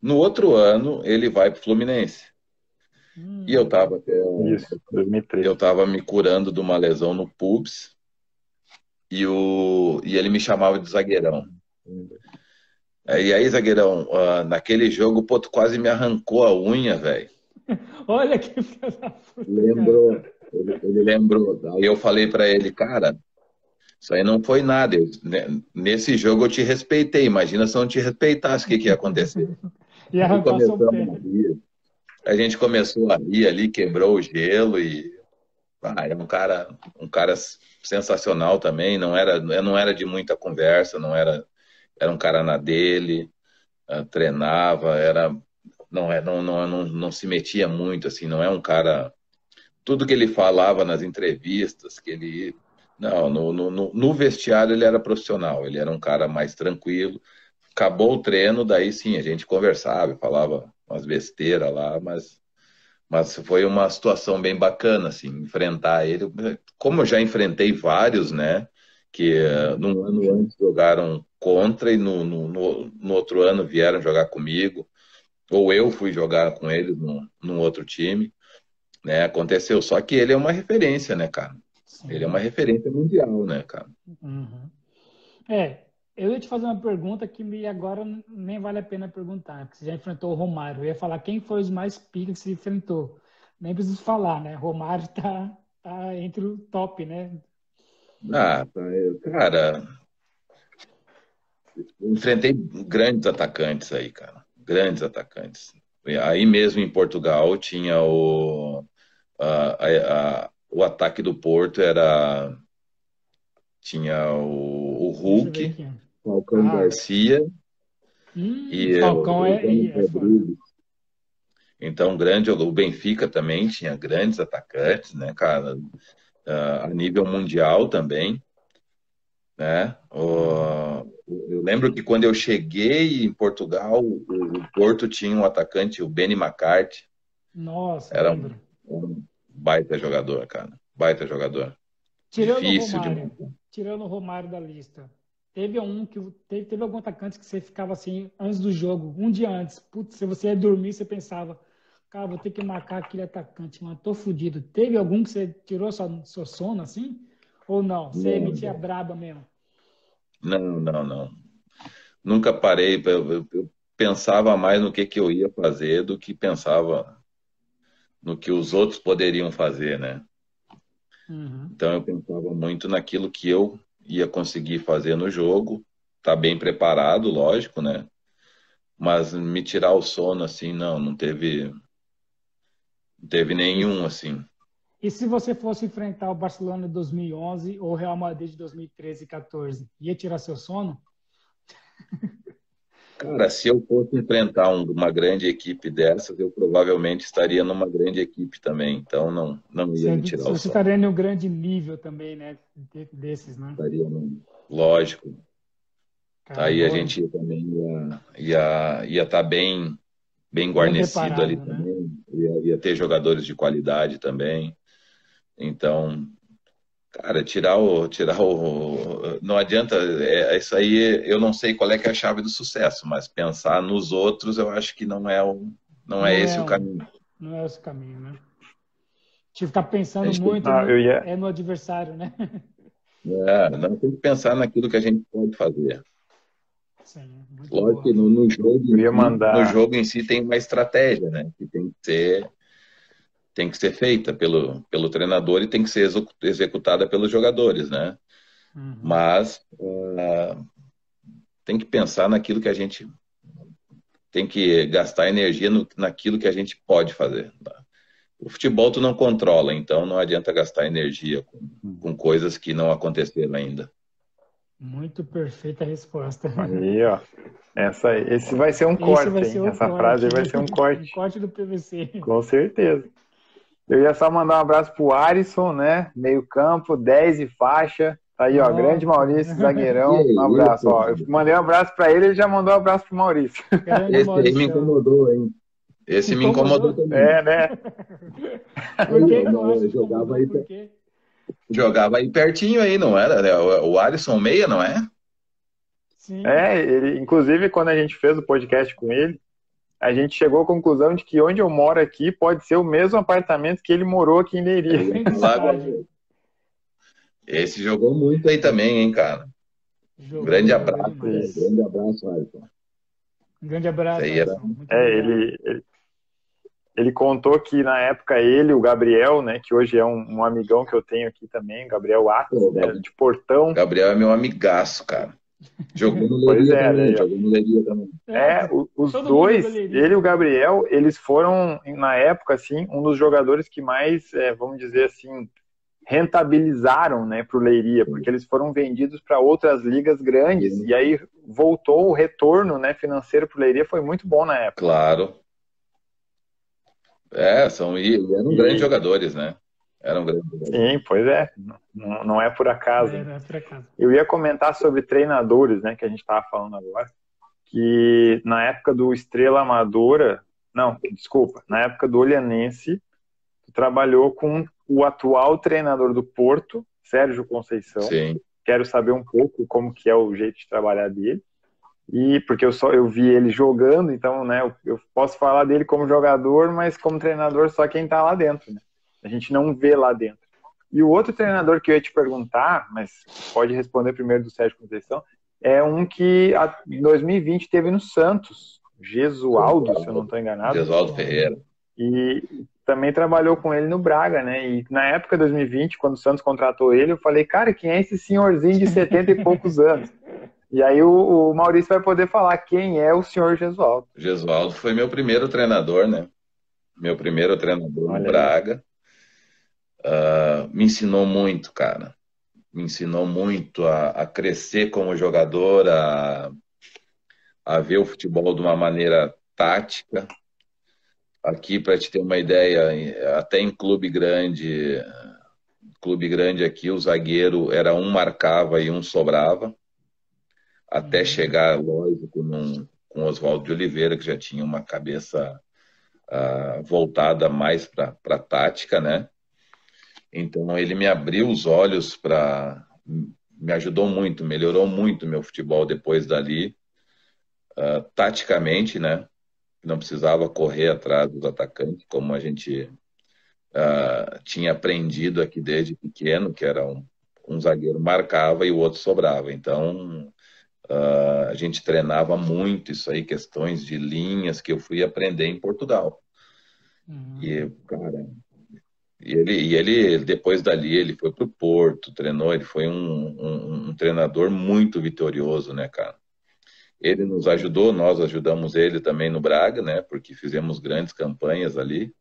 C: No outro ano, ele vai pro Fluminense. Hum. E eu tava até, Isso, 2013. Eu tava me curando de uma lesão no pubis. E, o, e ele me chamava de zagueirão. Hum. E aí, zagueirão, uh, naquele jogo, pô, tu quase me arrancou a unha, velho.
A: Olha que
C: Lembrou, ele, ele, lembrou. Aí eu falei para ele, cara, isso aí não foi nada. Eu, né, nesse jogo eu te respeitei. Imagina se eu não te respeitasse, o que, que ia acontecer?
A: e arrancar seu pé.
C: A gente começou a rir ali, quebrou o gelo e ah, era um cara, um cara sensacional também. Não era, não era de muita conversa, não era era um cara na dele, uh, treinava, era não, é, não, não, não, não se metia muito, assim, não é um cara. Tudo que ele falava nas entrevistas, que ele. Não, no, no, no vestiário ele era profissional, ele era um cara mais tranquilo. Acabou o treino, daí sim, a gente conversava, falava umas besteiras lá, mas, mas foi uma situação bem bacana, assim, enfrentar ele. Como eu já enfrentei vários, né? que uh, num ano antes jogaram contra e no, no, no, no, outro ano vieram jogar comigo, ou eu fui jogar com eles no, num outro time, né? Aconteceu. Só que ele é uma referência, né, cara? Sim. Ele é uma referência mundial, né, cara?
A: Uhum. É, eu ia te fazer uma pergunta que me agora nem vale a pena perguntar, porque você já enfrentou o Romário. Eu ia falar quem foi os mais pica que você enfrentou. Nem preciso falar, né? Romário tá, tá entre o top, né?
C: Ah, cara, enfrentei grandes atacantes aí, cara. Grandes atacantes. Aí mesmo em Portugal tinha o, a, a, o ataque do Porto era tinha o, o Hulk, Falcão ah. Garcia
A: hum, e Falcão o, é, é
C: então grande o Benfica também tinha grandes atacantes, né, cara? uh, a nível mundial também. Né? Uh, eu lembro que quando eu cheguei em Portugal, o, o Porto tinha um atacante, o Benny McCarthy.
A: Nossa,
C: era um, um, baita jogador, cara. Baita jogador.
A: Tirando Difícil o Romário, de... tirando o Romário da lista. Teve um que teve, teve algum atacante que você ficava assim antes do jogo, um dia antes. Putz, se você ia dormir, você pensava, Cara, vou ter que marcar aquele atacante, mano. Tô fudido. Teve algum que você tirou sua, seu sono assim? Ou não? Você emitia braba mesmo?
C: Não, não, não. Nunca parei. Eu, eu, eu, pensava mais no que, que eu ia fazer do que pensava no que os outros poderiam fazer, né? Uhum. Então eu pensava muito naquilo que eu ia conseguir fazer no jogo. Tá bem preparado, lógico, né? Mas me tirar o sono assim, não, não teve não teve nenhum, assim.
A: E se você fosse enfrentar o Barcelona de 2011 ou o Real Madrid de 2013 e 14, ia tirar seu sono?
C: Cara, se eu fosse enfrentar uma grande equipe dessas, eu provavelmente estaria numa grande equipe também. Então não, não ia me tirar o.
A: Você estaria em um grande nível também, né? Desses, né?
C: Estaria, lógico. Caramba. Aí a gente também ia ia ia estar tá bem bem guarnecido ali né? também. Ia, ia, ter jogadores de qualidade também. Então, cara, tirar o. Tirar o não adianta. É, é, isso aí eu não sei qual é que é a chave do sucesso, mas pensar nos outros eu acho que não é, o, não, não é, é esse o caminho.
A: Não é esse o caminho, né? De ficar pensando muito no, ia... é no adversário, né?
C: É, não tem que pensar naquilo que a gente pode fazer. Lógico que no, no jogo, mandar... no jogo em si tem uma estratégia, né? Que tem que ser tem que ser feita pelo, pelo treinador e tem que ser executada pelos jogadores, né? Uhum. Mas uh, tem que pensar naquilo que a gente tem que gastar energia no, naquilo que a gente pode fazer. Tá? O futebol tu não controla, então não adianta gastar energia com, com coisas que não aconteceram ainda.
A: Muito perfeita a resposta.
B: Aí, ó. Essa, esse vai ser um esse corte, ser um Essa corte. frase vai ser um corte.
A: um corte do PVC.
B: Com certeza. Eu ia só mandar um abraço pro Arisson, né? Meio campo, 10 e faixa. Tá aí, ó, grande Maurício, zagueirão. Um abraço, ó. Eu mandei um abraço para ele, ele já mandou um abraço pro Maurício.
C: Esse aí me incomodou, hein? Esse me incomodou, também.
B: É, né?
A: Por que eu jogava aí, por quê?
C: jogava aí pertinho aí, não era? Né? O Alisson Meia, não é?
B: Sim. É, ele, inclusive quando a gente fez o podcast com ele, a gente chegou à conclusão de que onde eu moro aqui pode ser o mesmo apartamento que ele morou aqui em Leiria.
C: É esse jogou muito aí também, hein, cara? Jogou, grande abraço. Grande abraço, Alisson.
A: Grande abraço.
B: Era... É, ele, ele, ele, contou que na época ele, o Gabriel, né, que hoje é um, um amigão que eu tenho aqui também, o Gabriel Atos, né, de Portão.
C: Gabriel é meu amigaço, cara. Jogou no Leiria é, também, jogou no Leiria
B: também. É, os dois, ele e o Gabriel, eles foram, na época, assim, um dos jogadores que mais, é, vamos dizer assim, rentabilizaram né, para o Leiria, porque eles foram vendidos para outras ligas grandes, e aí voltou o retorno né, financeiro para o Leiria, foi muito bom na época.
C: Claro. É, são, e eram e... grandes jogadores, né? Eram grandes
B: jogadores. Sim, pois é. Não, não é por acaso. É, é por acaso. Eu ia comentar sobre treinadores, né, que a gente estava falando agora, que na época do Estrela Amadora, não, desculpa, na época do Olhanense, trabalhou com o atual treinador do Porto, Sérgio Conceição.
C: Sim.
B: Quero saber um pouco como que é o jeito de trabalhar dele. E porque eu só eu vi ele jogando, então, né, eu, eu posso falar dele como jogador, mas como treinador só quem está lá dentro, né? A gente não vê lá dentro. E o outro treinador que eu ia te perguntar, mas pode responder primeiro do Sérgio Conceição, é um que em 2020 teve no Santos, Gesualdo, se eu não estou enganado.
C: Gesualdo Ferreira.
B: E também trabalhou com ele no Braga, né? E na época de 2020, quando o Santos contratou ele, eu falei, cara, quem é esse senhorzinho de 70 e poucos anos? E aí o, o, Maurício vai poder falar quem é o senhor Gesualdo.
C: Gesualdo foi meu primeiro treinador, né? Meu primeiro treinador Olha no Braga. Uh, me ensinou muito, cara. Me ensinou muito a, a crescer como jogador, a, a ver o futebol de uma maneira tática, Aqui, para te ter uma ideia, até em clube grande, clube grande aqui, o zagueiro era um marcava e um sobrava, até uhum. chegar, lógico, num, com Oswaldo de Oliveira, que já tinha uma cabeça uh, voltada mais para a tática, né? Então, ele me abriu os olhos para. Me ajudou muito, melhorou muito meu futebol depois dali, uh, taticamente, né? não precisava correr atrás dos atacantes, como a gente uh, tinha aprendido aqui desde pequeno, que era um, um zagueiro marcava e o outro sobrava. Então, uh, a gente treinava muito isso aí, questões de linhas que eu fui aprender em Portugal. Uhum. E, cara, e ele, e ele, depois dali, ele foi para o Porto, treinou, ele foi um, um, um treinador muito vitorioso, né, cara? Ele nos ajudou, nós ajudamos ele também no Braga, né? Porque fizemos grandes campanhas ali.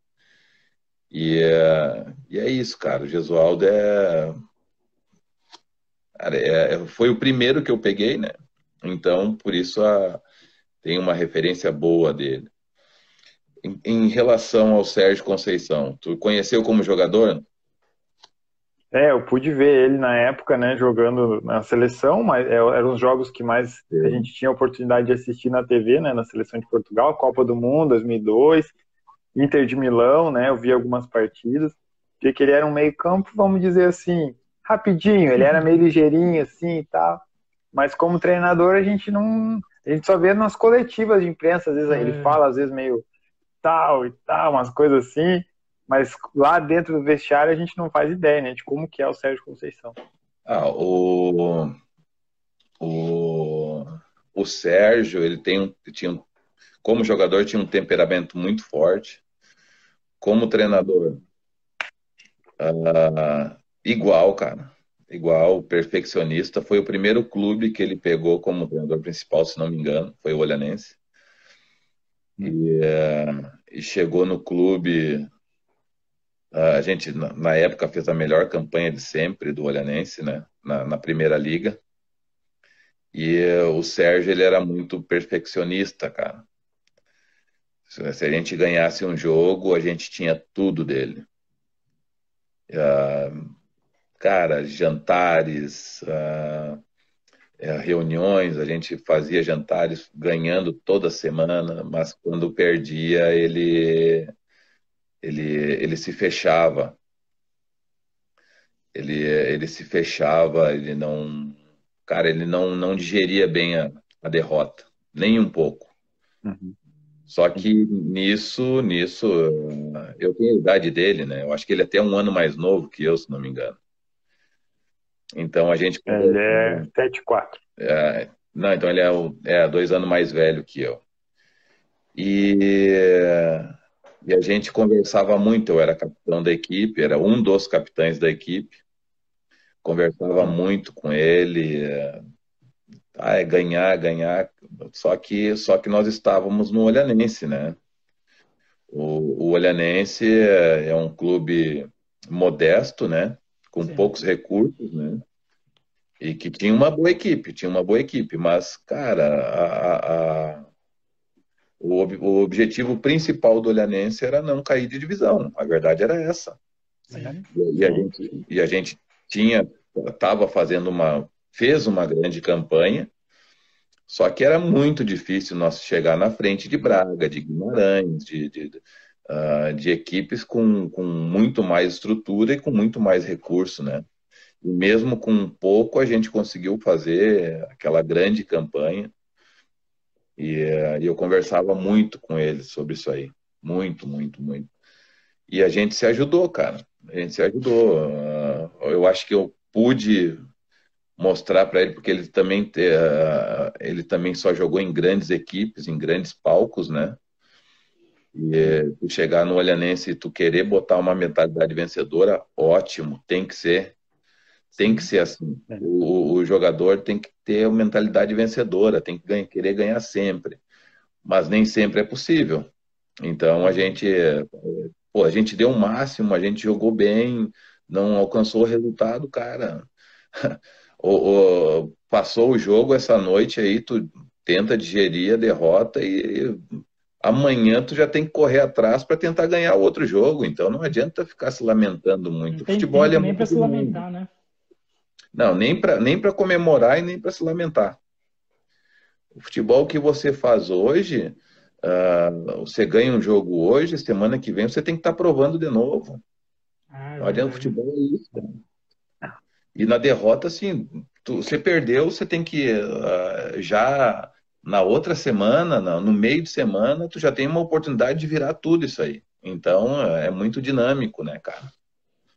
C: E é, e é isso, cara. O Gesualdo é, cara, é, foi o primeiro que eu peguei, né? Então, por isso a, tem uma referência boa dele. Em, em relação ao Sérgio Conceição, tu conheceu como jogador?
B: É, eu pude ver ele na época, né, jogando na seleção, mas é, eram os jogos que mais a gente tinha a oportunidade de assistir na TV, né, na seleção de Portugal, Copa do Mundo 2002, Inter de Milão, né, eu vi algumas partidas, vi que ele era um meio campo, vamos dizer assim, rapidinho, ele era meio ligeirinho assim e tal, mas como treinador a gente não, a gente só vê nas coletivas de imprensa, às vezes é. ele fala, às vezes meio tal e tal, umas coisas assim, mas lá dentro do vestiário a gente não faz ideia, né, de como que é o Sérgio Conceição.
C: Ah, o, o, o Sérgio, ele tem tinha, como jogador, tinha um temperamento muito forte. Como treinador, uh, igual, cara. Igual, perfeccionista. Foi o primeiro clube que ele pegou como treinador principal, se não me engano, foi o Olhanense. E, é, e chegou no clube. A gente, na época, fez a melhor campanha de sempre do Olhanense, né? Na, na primeira liga. E o Sérgio, ele era muito perfeccionista, cara. Se a gente ganhasse um jogo, a gente tinha tudo dele. Uh, cara, jantares, uh, reuniões, a gente fazia jantares ganhando toda semana, mas quando perdia, ele, ele, ele se fechava. Ele, ele se fechava, ele não. Cara, ele não, não digeria bem a, a derrota, nem um pouco. Uhum. Só que nisso, nisso, eu tenho a idade dele, né? Eu acho que ele é até um ano mais novo que eu, se não me engano. Então a gente.
B: É, ele é 74.
C: É, não, então ele é, é dois anos mais velho que eu. E, e a gente conversava muito. Eu era capitão da equipe, era um dos capitães da equipe. Conversava muito com ele. Ah, é ganhar, ganhar. Só que, só que nós estávamos no Olhanense, né? O, o Olhanense é, é um clube modesto, né? Com Sim. poucos recursos, né? E que tinha uma boa equipe, tinha uma boa equipe, mas, cara, a, a, o, o, objetivo principal do Olhanense era não cair de divisão. A verdade era essa. E, e, a gente, e a gente tinha, estava fazendo uma, fez uma grande campanha, só que era muito difícil nós chegar na frente de Braga, de Guimarães, de, de, uh, de equipes com, com muito mais estrutura e com muito mais recurso, né? E mesmo com pouco, a gente conseguiu fazer aquela grande campanha. E, uh, eu conversava muito com eles sobre isso aí. Muito, muito, muito. E a gente se ajudou, cara. A gente se ajudou. Uh, eu acho que eu pude mostrar para ele, porque ele também, uh, ele também só jogou em grandes equipes, em grandes palcos, né? E tu chegar no Olhanense e tu querer botar uma mentalidade vencedora, ótimo, tem que ser. Tem que ser assim. É. O, o jogador tem que ter uma mentalidade vencedora, tem que ganhar, querer ganhar sempre. Mas nem sempre é possível. Então a gente, pô, a gente deu o máximo, a gente jogou bem, não alcançou o resultado, cara. o, o, passou o jogo essa noite aí, tu tenta digerir a derrota e amanhã tu já tem que correr atrás para tentar ganhar outro jogo. Então não adianta ficar se lamentando muito.
A: Não tem, futebol é nem para se lamentar, né?
C: Não, nem para nem para comemorar e nem para se lamentar. O futebol que você faz hoje, uh, você ganha um jogo hoje, semana que vem você tem que estar tá provando de novo. Ah, não adianta, futebol é isso. Cara. E na derrota, assim, tu, você perdeu, você tem que uh, já na outra semana, no meio de semana, tu já tem uma oportunidade de virar tudo isso aí. Então é muito dinâmico, né, cara?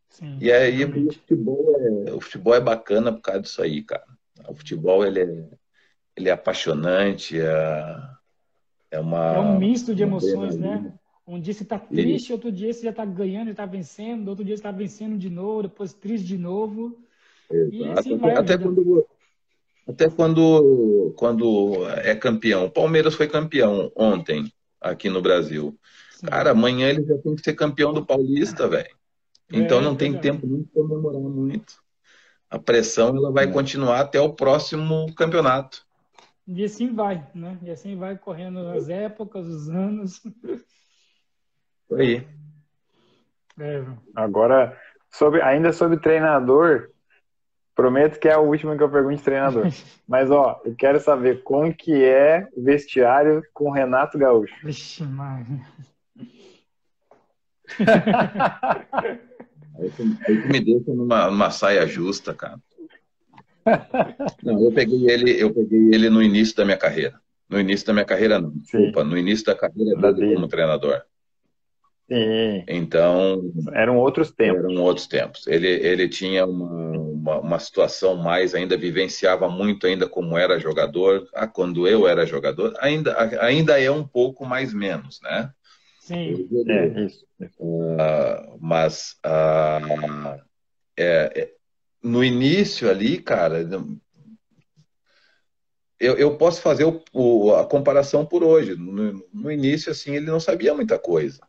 C: Sim, e aí o futebol, é, o futebol é bacana por causa disso aí, cara. O futebol ele é, ele é apaixonante, é, é uma.
A: É um misto de emoções, né? Um dia você tá triste, outro dia você já tá ganhando e tá vencendo, outro dia você tá vencendo de novo, depois triste de novo.
C: Exato. E assim vai, até, quando, até quando, quando é campeão. O Palmeiras foi campeão ontem aqui no Brasil. Cara, amanhã ele já tem que ser campeão do Paulista, velho. Então é, não tem é. tempo nem de comemorar muito. A pressão ela vai é. continuar até o próximo campeonato.
A: E assim vai, né? E assim vai correndo as épocas, os anos.
C: Aí.
B: É. Agora, sobre, ainda sobre treinador, Prometo que é o último que eu pergunto de treinador. Mas, ó, eu quero saber como que é o vestiário com o Renato Gaúcho.
A: Vixe, mano.
C: Aí me deixa numa, numa saia justa, cara. Não, eu peguei ele, eu peguei ele no início da minha carreira. No início da minha carreira, não. Desculpa, no início da carreira dele como treinador.
B: Sim.
C: Então.
B: Eram outros tempos.
C: Eram outros tempos. Ele, ele tinha uma, uma, uma, situação mais, ainda vivenciava muito ainda como era jogador. Ah, quando eu era jogador, ainda, ainda é um pouco mais menos, né?
A: Sim,
B: é, isso.
C: Uh, mas uh, é, é, no início ali, cara, eu, eu posso fazer o, o, a comparação por hoje. No, no, início, assim, ele não sabia muita coisa.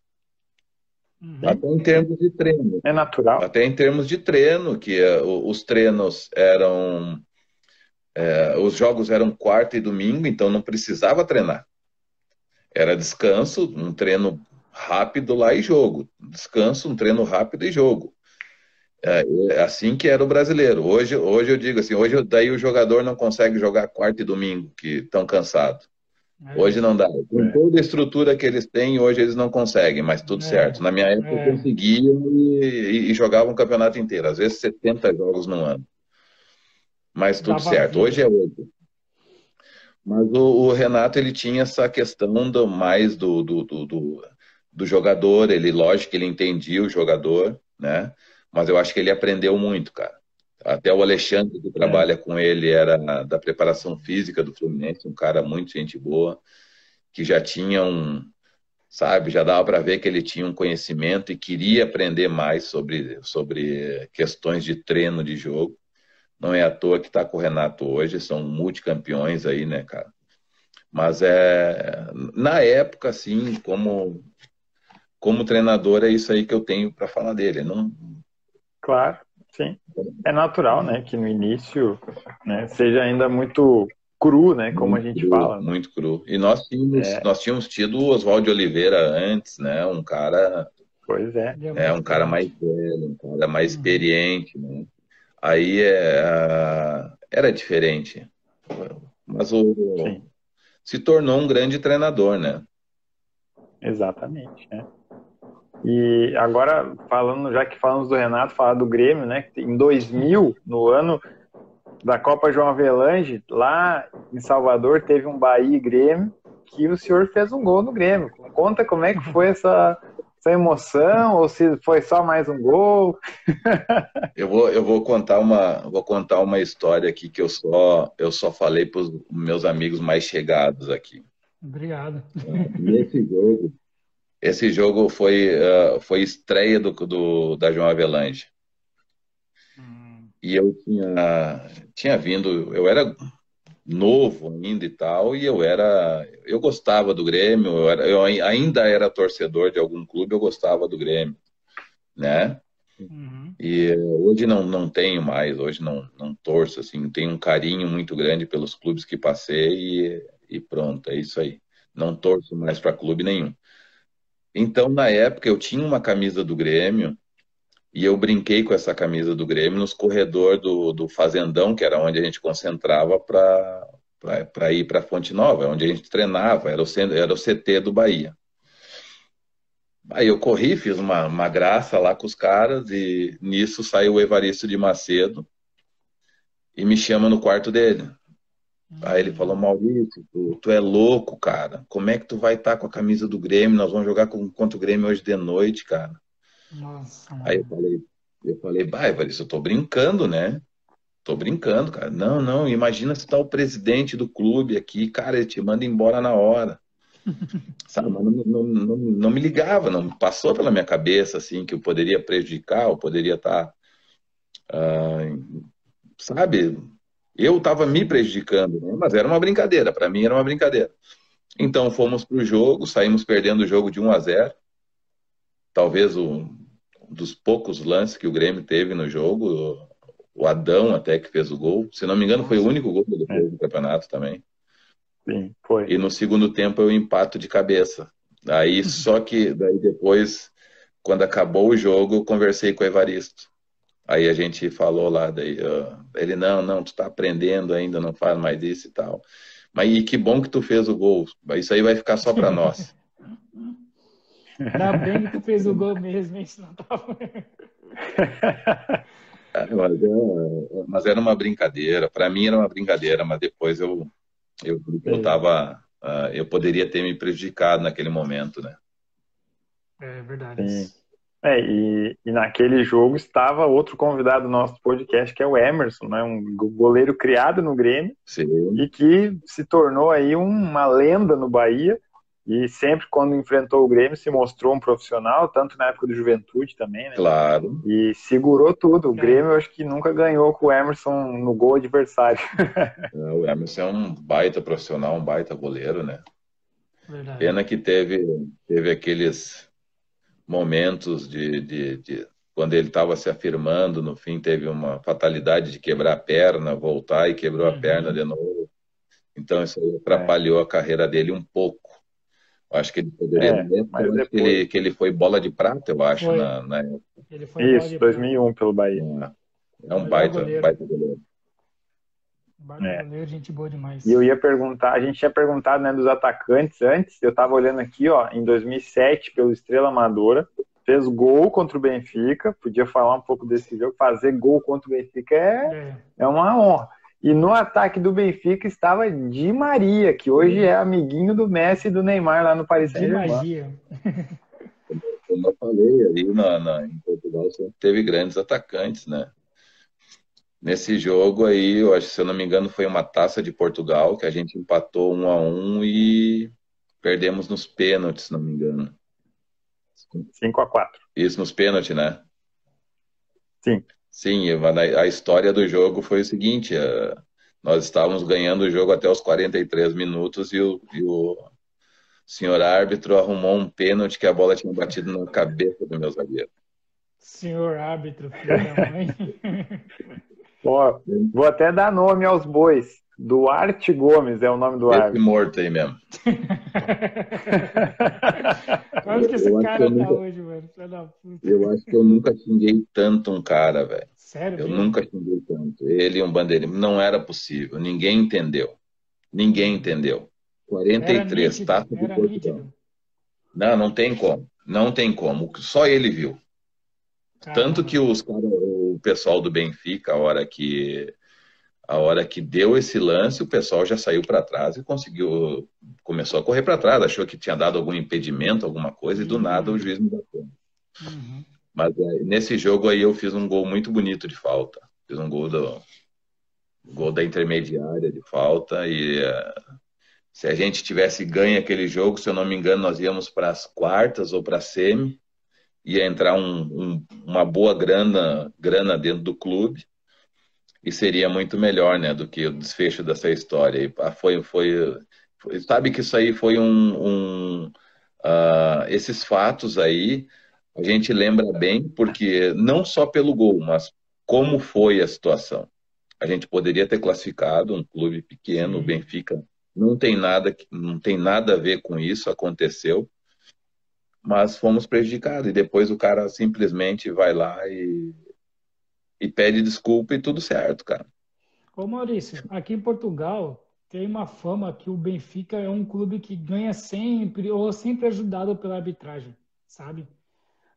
C: Uhum. Até em termos de treino.
B: É natural.
C: Até em termos de treino, que uh, os treinos eram. É, os jogos eram quarta e domingo, então não precisava treinar. Era descanso, um treino rápido lá e jogo. Descanso, um treino rápido e jogo. É, é assim que era o brasileiro. Hoje, hoje eu digo assim, hoje daí o jogador não consegue jogar quarta e domingo, que estão cansados. É. Hoje não dá. Com é. toda a estrutura que eles têm, hoje eles não conseguem, mas tudo é. certo. Na minha época é. conseguiam e, e, jogavam o campeonato inteiro, às vezes 70 jogos no ano. Mas tudo certo. Hoje é outro. Mas o, o, Renato ele tinha essa questão do, mais do, do, do, do jogador. Ele, lógico, ele entendia o jogador, né? mas eu acho que ele aprendeu muito, cara. Até o Alexandre, que trabalha é. com ele, era da preparação física do Fluminense, um cara muito gente boa, que já tinha um, sabe, já dava para ver que ele tinha um conhecimento e queria aprender mais sobre, sobre questões de treino de jogo. Não é à toa que está com o Renato hoje, são multicampeões aí, né, cara? Mas é na época, assim, como como treinador, é isso aí que eu tenho para falar dele. Não,
B: Claro, sim. É natural, né, que no início né, seja ainda muito cru, né, como muito a gente
C: cru,
B: fala.
C: Muito cru. E nós tínhamos, é. nós tínhamos tido o Oswaldo Oliveira antes, né, um cara...
B: Pois é.
C: É, um cara mais velho, um cara mais uhum. experiente, né. Aí é, era diferente. Mas o... Sim. Se tornou um grande treinador, né?
B: Exatamente, né? E agora, falando, já que falamos do Renato, falar do Grêmio, né? Em 2000, no ano da Copa João Avelange, lá em Salvador, teve um Bahia e Grêmio, que o senhor fez um gol no Grêmio. Conta como é que foi essa, essa emoção, ou se foi só mais um gol.
C: eu vou, eu vou contar uma, vou contar uma história aqui que eu só, eu só falei para os meus amigos mais chegados aqui.
A: Obrigado.
C: Nesse jogo, esse jogo foi, uh, foi estreia do, do, da João Avelange. Hum. E eu tinha, tinha vindo, eu era novo ainda e tal, e eu era, eu gostava do Grêmio, eu, era, eu ainda era torcedor de algum clube, eu gostava do Grêmio, né? Uhum. E hoje não, não tenho mais, hoje não, não torço, assim, tenho um carinho muito grande pelos clubes que passei e, e pronto, é isso aí. Não torço mais para clube nenhum. Então, na época, eu tinha uma camisa do Grêmio e eu brinquei com essa camisa do Grêmio nos corredores do, do Fazendão, que era onde a gente concentrava para ir para Fonte Nova, onde a gente treinava, era o, era o CT do Bahia. Aí eu corri, fiz uma, uma graça lá com os caras e nisso saiu o Evaristo de Macedo e me chama no quarto dele. Aí ele falou, Maurício, tu, tu, é louco, cara. Como é que tu vai estar tá com a camisa do Grêmio? Nós vamos jogar com, contra o Grêmio hoje de noite, cara. Nossa. Aí eu falei, eu falei, bah, Evaristo, eu tô brincando, né? Tô brincando, cara. Não, não, imagina se tá o presidente do clube aqui, cara, ele te manda embora na hora. Sabe, não, não, não, não, me ligava, não passou pela minha cabeça, assim, que eu poderia prejudicar, eu poderia estar, tá, uh, sabe, eu estava me prejudicando, né? mas era uma brincadeira, para mim era uma brincadeira. Então fomos para o jogo, saímos perdendo o jogo de 1 a 0. Talvez um dos poucos lances que o Grêmio teve no jogo, o Adão até que fez o gol. Se não me engano, foi o único gol do, é. do campeonato também.
B: Sim, foi.
C: E no segundo tempo eu empato de cabeça. Aí só que daí depois, quando acabou o jogo, eu conversei com o Evaristo. Aí a gente falou lá, daí, uh, ele, não, não, tu tá aprendendo ainda, não faz mais isso e tal. Mas e que bom que tu fez o gol. Isso aí vai ficar só para nós.
A: Ainda bem que tu fez o gol mesmo, hein? Senão tava...
C: É, mas, é, mas, era uma brincadeira. Para mim era uma brincadeira, mas depois eu eu, eu tava, uh, eu poderia ter me prejudicado naquele momento, né?
A: É verdade.
B: Sim. É, e, e, naquele jogo estava outro convidado do nosso podcast, que é o Emerson, né? um goleiro criado no Grêmio
C: Sim.
B: e que se tornou aí uma lenda no Bahia E sempre quando enfrentou o Grêmio se mostrou um profissional, tanto na época do Juventude também, né?
C: Claro.
B: E segurou tudo. O Grêmio eu acho que nunca ganhou com o Emerson no gol adversário.
C: É, o Emerson é um baita profissional, um baita goleiro, né?
A: Verdade.
C: Pena que teve, teve aqueles momentos de, de, de quando ele estava se afirmando, no fim teve uma fatalidade de quebrar a perna, voltar e quebrou a
A: Uhum.
C: perna de novo. Então isso atrapalhou a carreira dele um pouco. Eu acho que ele poderia.
B: É, mas
C: acho que,
B: depois-
C: ele, que ele foi bola de prata, eu acho,
A: Foi.
C: na, na época.
A: Ele foi
B: Isso,
A: de
B: 2001 pelo Bahia.
C: É um
A: Melhor
C: baita,
A: goleiro.
C: baita goleiro.
A: Baita
B: É.
A: gente boa demais.
B: E eu ia perguntar, a gente tinha perguntado né, dos atacantes antes, eu tava olhando aqui, ó, em 2007, pelo Estrela Amadora, fez gol contra o Benfica, podia falar um pouco desse jogo, fazer gol contra o Benfica é,
A: É,
B: é uma honra. E no ataque do Benfica estava Di Maria, que hoje é amiguinho do Messi e do Neymar lá no Paris
A: de
B: Saint-Germain.
A: magia.
C: Como eu falei, ali na, na- em Portugal sempre teve grandes atacantes, né? Nesse jogo aí, eu acho, se eu não me engano, foi uma taça de Portugal que a gente empatou um a um e perdemos nos pênaltis, se não me engano.
B: 5 a 4
C: Isso nos pênaltis, né?
B: Sim.
C: Sim, Ivan, a a história do jogo foi o seguinte: eh, nós estávamos ganhando o jogo até os 43 minutos e o, e o senhor árbitro arrumou um pênalti que a bola tinha batido na cabeça do meu zagueiro.
A: Senhor árbitro, filho da mãe.
B: Ó, vou até dar nome aos bois. Duarte Gomes é o nome do
C: Esse
B: árbitro.
C: morto aí mesmo.
A: Onde que esse
C: Eu acho
A: cara
C: que eu
A: tá
C: nunca-
A: hoje, mano? Puta.
C: Eu acho que eu nunca xinguei tanto um cara, velho.
A: Sério?
C: Eu
A: mesmo?
C: nunca xinguei tanto. Ele e um bandeirinho. Não era possível. Ninguém entendeu. Ninguém entendeu.
A: Era
C: 43,
A: nítido,
C: taça de
A: era
C: Portugal. Não, não tem como. Não tem como. Só ele viu. Tanto
A: Caramba.
C: que os cara, o pessoal do Benfica, a hora que a hora que deu esse lance, o pessoal já saiu para trás e conseguiu começou a correr para trás, achou que tinha dado algum impedimento, alguma coisa e do
A: Uhum.
C: nada o juiz me bateu.
A: Uhum.
C: Mas é, nesse jogo aí eu fiz um gol muito bonito de falta. Fiz um gol do gol da intermediária de falta e é, se a gente tivesse ganho aquele jogo, se eu não me engano, nós íamos para as quartas ou para a semi, ia entrar um, um- uma boa grana, grana dentro do clube e seria muito melhor, né, do que o desfecho dessa história. E, ah, foi, foi, foi- sabe que isso aí foi um, um ah, esses fatos aí a gente lembra bem porque não só pelo gol, mas como foi a situação. A gente poderia ter classificado um clube pequeno, o. Benfica não tem nada, não tem nada a ver com isso, aconteceu, mas fomos prejudicados. E depois o cara simplesmente vai lá e, e pede desculpa e tudo certo, cara.
A: Ô Maurício, aqui em Portugal tem uma fama que o Benfica é um clube que ganha sempre ou sempre ajudado pela arbitragem, sabe?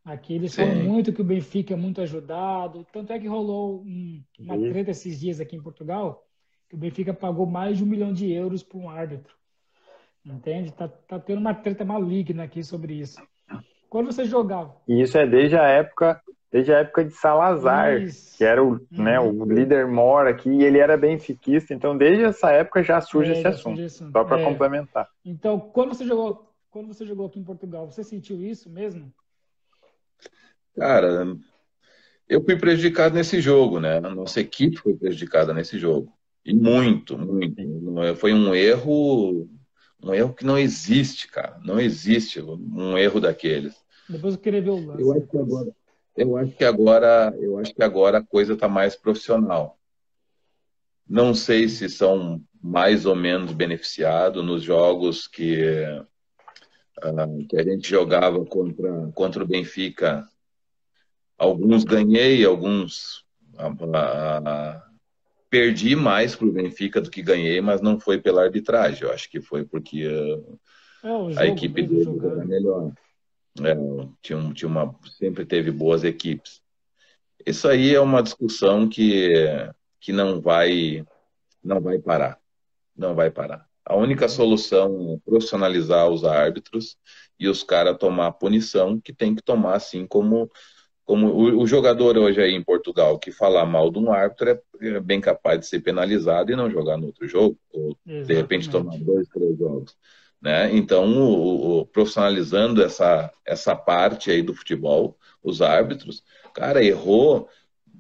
A: Aqui eles falam
C: Sim.
A: muito que o Benfica é muito ajudado, tanto é que rolou um- uma
B: Isso.
A: treta esses dias aqui em Portugal, que o Benfica pagou mais de um milhão de euros para um árbitro, entende? Tá, tá tendo uma treta maligna aqui sobre isso. Quando você jogava,
B: E isso é desde a época, desde a época de Salazar,
A: Isso.
B: que era o, né, o líder mor aqui, e ele era benfiquista, então desde essa época já surge
A: É,
B: esse
A: já
B: assunto.
A: surge esse assunto.
B: Só para
A: É.
B: complementar.
A: Então, quando você jogou, quando você jogou aqui em Portugal, você sentiu isso mesmo?
C: Cara, eu fui prejudicado nesse jogo, né? A nossa equipe foi prejudicada nesse jogo. E muito, muito. Foi um erro, um erro que não existe, cara. Não existe um erro daqueles.
A: Depois eu queria ver o lance.
C: Eu acho que agora, eu acho que agora, eu acho que agora a coisa está mais profissional. Não sei se são mais ou menos beneficiados nos jogos que, ah, que a gente jogava contra, contra o Benfica. Alguns ganhei, alguns ah, ah, perdi mais para o Benfica do que ganhei, mas não foi pela arbitragem. Eu acho que foi porque
A: É, jogo
C: a equipe dele era melhor. É, tinha, um- tinha uma, sempre teve boas equipes. Isso aí é uma discussão que, que não vai, não vai parar. Não vai parar. A única solução é profissionalizar os árbitros e os caras tomar a punição que tem que tomar, assim como, como o, o jogador hoje aí em Portugal que falar mal de um árbitro é, é bem capaz de ser penalizado e não jogar no outro jogo, ou de repente tomar
A: Exatamente.
C: dois, três jogos. Né? Então, o, o, profissionalizando essa, essa parte aí do futebol, os árbitros, cara, errou,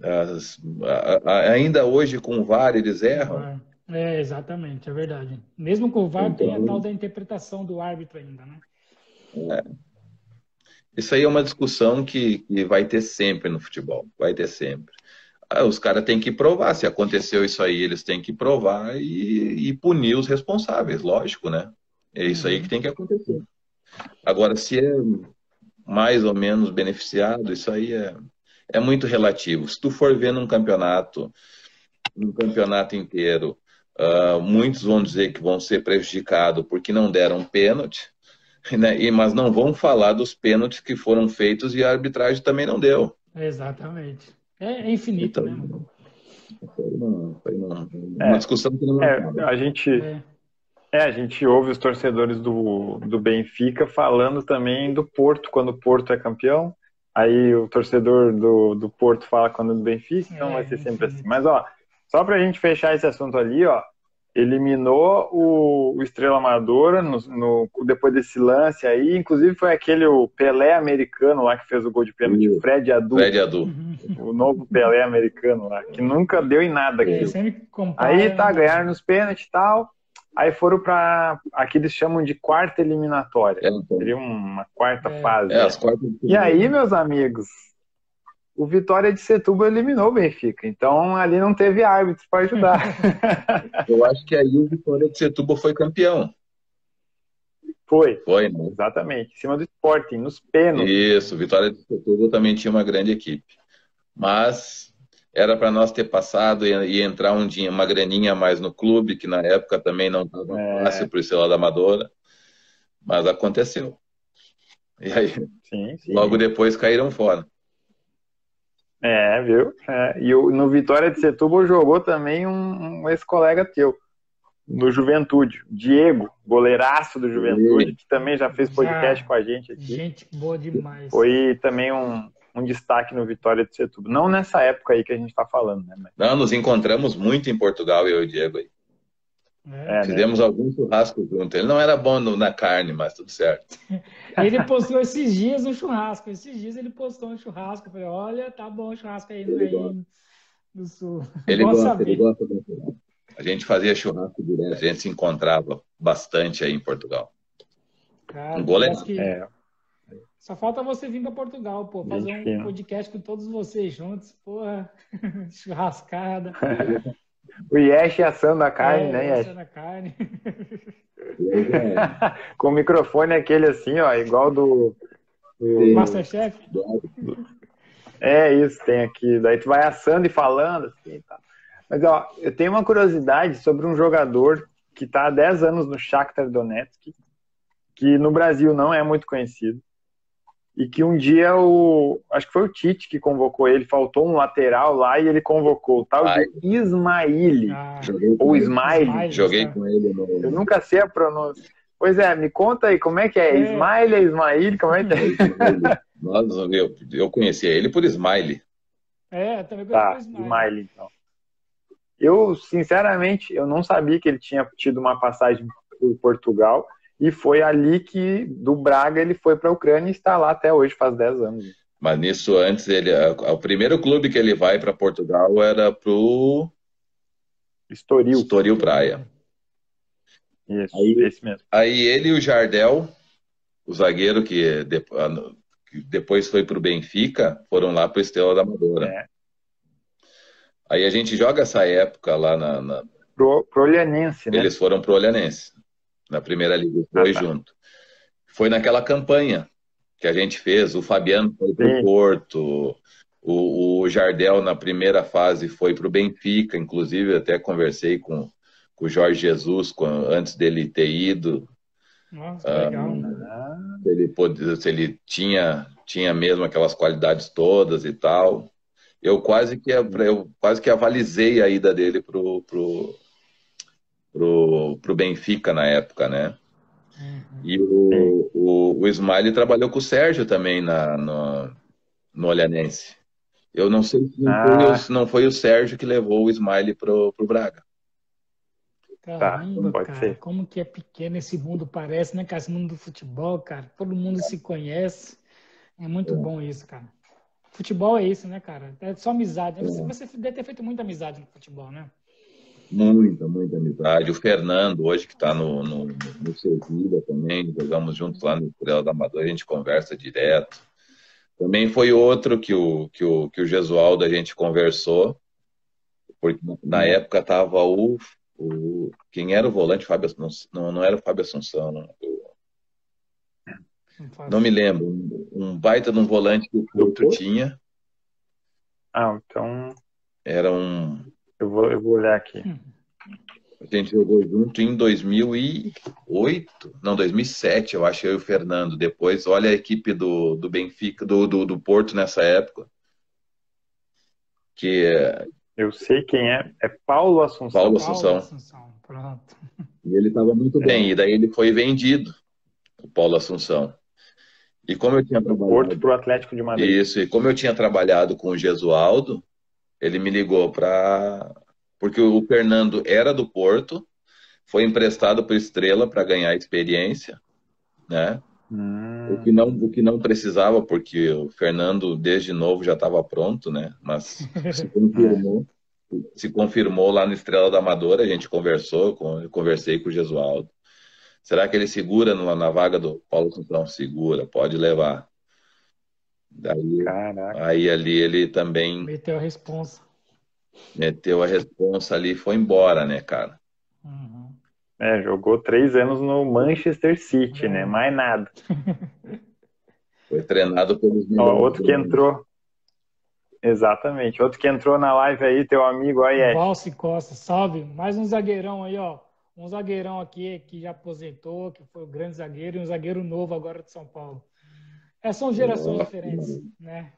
C: as, a, a, ainda hoje com o VAR eles erram.
A: É, exatamente, é verdade. Mesmo com o VAR então, tem a então tal da interpretação do árbitro ainda, né?
C: É. Isso aí é uma discussão que, que vai ter sempre no futebol, vai ter sempre. Ah, os caras têm que provar, se aconteceu isso aí, eles têm que provar e, e punir os responsáveis, lógico, né? É isso aí que tem que acontecer. Agora, se é mais ou menos beneficiado, isso aí é, é muito relativo. Se tu for ver num campeonato, num campeonato inteiro, uh, muitos vão dizer que vão ser prejudicados porque não deram pênalti, né? E, mas não vão falar dos pênaltis que foram feitos e a arbitragem também não deu.
A: Exatamente. É, é infinito, então, né?
C: Foi uma, foi uma, uma
B: é,
C: discussão que não
B: é, A gente. É é, a gente ouve os torcedores do, do Benfica falando também do Porto, quando o Porto é campeão. Aí o torcedor do, do Porto fala quando é do Benfica, então é, vai ser sempre assim. Mas, ó, só pra gente fechar esse assunto ali, ó, eliminou o, o Estrela Amadora no, no, depois desse lance aí. Inclusive foi aquele o Pelé americano lá que fez o gol de pênalti, o Fred Adu.
C: Fred Adu.
B: O novo Pelé americano lá, que nunca deu em nada é, aqui. Aí tá, ganhar nos pênaltis e tal. Aí foram para. Aqui eles chamam de quarta eliminatória. É, então. Seria uma quarta é. fase. É, as quartas... E aí, meus amigos, o Vitória de Setúbal eliminou o Benfica. Então ali não teve árbitro para ajudar.
C: Eu acho que aí o Vitória de Setúbal foi campeão.
B: Foi.
C: Foi, né?
B: Exatamente. Em cima do Sporting, nos pênaltis.
C: Isso, o Vitória de Setúbal também tinha uma grande equipe. Mas era para nós ter passado e, e, entrar um dia, uma graninha a mais no clube, que na época também não estava é. fácil para o seu da Amadora, mas aconteceu. E aí, sim, sim. logo depois caíram fora.
B: É, viu? É, e o, no Vitória de Setúbal jogou também um, um ex-colega teu, no Juventude, Diego, goleiraço do Juventude, que também já fez podcast já, com a gente aqui.
A: Gente boa demais.
B: Foi também um, um destaque no Vitória de Setúbal. Não nessa época aí que a gente está falando, né? Mas...
C: Não, nos encontramos muito em Portugal, eu e o Diego aí. É, né? Fizemos né? algum churrasco junto. Ele não era bom no, na carne, mas tudo certo.
A: ele postou esses dias no churrasco. Esses dias ele postou um churrasco. Eu falei, olha, tá bom o churrasco aí no, aí no sul.
C: Ele gosta, saber. ele gosta do churrasco. A gente fazia churrasco direto, a gente se encontrava bastante aí em Portugal.
A: Cara, um goleiro. Que... É. Só falta você vir para Portugal, pô, fazer um fino. podcast com todos vocês juntos, porra, churrascada.
B: o Yesh assando a carne, é, né, Yesh?
A: Assando a carne.
B: com o microfone aquele assim, ó, igual do...
A: do... Masterchef?
B: É isso, tem aqui. Daí tu vai assando e falando, assim, tá. Mas, ó, eu tenho uma curiosidade sobre um jogador que está há 10 anos no Shakhtar Donetsk, que no Brasil não é muito conhecido e que um dia o acho que foi o Tite que convocou ele, faltou um lateral lá e ele convocou o tal Ai. de Ismaili ah, ou Ismaili.
C: Joguei com ele.
B: No... Eu nunca sei a pronúncia. Pois é, me conta aí como é que é, é. Ismaili, é Ismaili, como é que é?
C: Nossa, eu, eu conhecia ele por Ismaili.
A: É, também
B: tá, Ismaili então. Eu, sinceramente, eu não sabia que ele tinha tido uma passagem por Portugal e foi ali que do Braga ele foi para a Ucrânia e está lá até hoje, faz 10 anos.
C: Mas nisso antes ele, o primeiro clube que ele vai para Portugal era pro
B: Estoril.
C: Estoril Praia.
B: Isso, aí, esse mesmo.
C: Aí ele e o Jardel, o zagueiro que, depois foi para o Benfica, foram lá para o Estrela da Amadora. É. Aí a gente joga essa época lá na. na...
B: Pro, pro Olhanense, né?
C: Eles foram pro Olhanense na primeira liga, os dois ah, tá. juntos. Foi naquela campanha que a gente fez, o Fabiano foi para o Porto, o, o, Jardel na primeira fase foi para o Benfica, inclusive até conversei com, com o Jorge Jesus com, antes dele ter ido.
A: Nossa, ah, legal.
C: se ele, pode, se ele tinha, tinha mesmo aquelas qualidades todas e tal. Eu quase que, eu quase que avalizei a ida dele pro, pro, pro, pro Benfica na época, né? Uhum. E o, o, o Smiley trabalhou com o Sérgio também na, no, no Olhanense. Eu não sei se não, ah. foi o, não foi o Sérgio que levou o Smiley pro, pro Braga.
A: Caramba, tá, cara, ser. como que é pequeno esse mundo parece, né, cara? Esse mundo do futebol, cara. Todo mundo se conhece. É muito é. bom isso, cara. Futebol é isso, né, cara? É só amizade. Você, é. você deve ter feito muita amizade no futebol, né?
C: Muita, muita amizade. O Fernando, hoje, que está no, no, no Sevilha também, jogamos juntos lá no Estrela da Amadora, a gente conversa direto. Também foi outro que o, que o, que o Gesualdo a gente conversou, porque na época estava o o, quem era o volante, Fábio, não, não era o Fábio Assunção, não, não me lembro. Um, um baita de um volante que o Porto tinha.
B: Ah, então.
C: Era um.
B: Eu vou, eu vou olhar aqui. Hum.
C: A gente jogou junto em 2008, não, 2007, eu acho, eu e o Fernando. Depois, olha a equipe do, do Benfica, do, do, do Porto nessa época. Que
B: eu sei quem é. É Paulo Assunção.
C: Paulo Assunção. Paulo Assunção. Pronto. E ele estava muito bem. E daí ele foi vendido, o Paulo Assunção. E como eu tinha trabalhado...
B: Porto para o Atlético de Madrid.
C: Isso. E como eu tinha trabalhado com o Gesualdo, ele me ligou para... Porque o Fernando era do Porto, foi emprestado para Estrela para ganhar experiência, né? Hum. O, que não, o que não precisava, porque o Fernando, desde novo, já estava pronto, né? Mas se confirmou, se confirmou lá no Estrela da Amadora, a gente conversou, com, conversei com o Gesualdo. Será que ele segura na, na vaga do Paulo Centrão? Segura, pode levar. Daí, Caraca. aí ali ele também.
A: Meteu a responsa.
C: Meteu a responsa ali e foi embora, né, cara?
B: Uhum. É, jogou três anos no Manchester City, né? Mais nada.
C: Foi treinado pelos
B: Ó, Outro que entrou. Exatamente. Outro que entrou na live aí, teu amigo aí.
A: Valse Costa, salve. Mais um zagueirão aí, ó. Um zagueirão aqui que já aposentou, que foi o grande zagueiro, e um zagueiro novo agora de São Paulo. É, são gerações diferentes, né?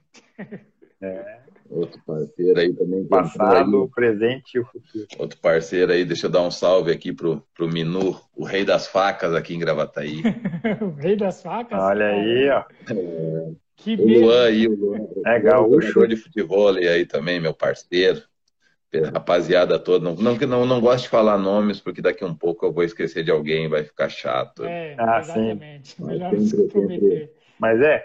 C: É. Outro parceiro aí também.
B: Passado, aí. presente e o futuro.
C: Outro parceiro aí, deixa eu dar um salve aqui pro, pro Minu, o rei das facas aqui em Gravataí.
A: o rei das facas?
B: Olha aí, ó.
C: É, que o Luan aí, o Luan. É gaúcho. de futebol aí também, meu parceiro. Rapaziada toda, não, não, não, não gosto de falar nomes, porque daqui um pouco eu vou esquecer de alguém, vai ficar chato.
A: É, ah, exatamente. Sim. Melhor não se comprometer.
B: Mas é,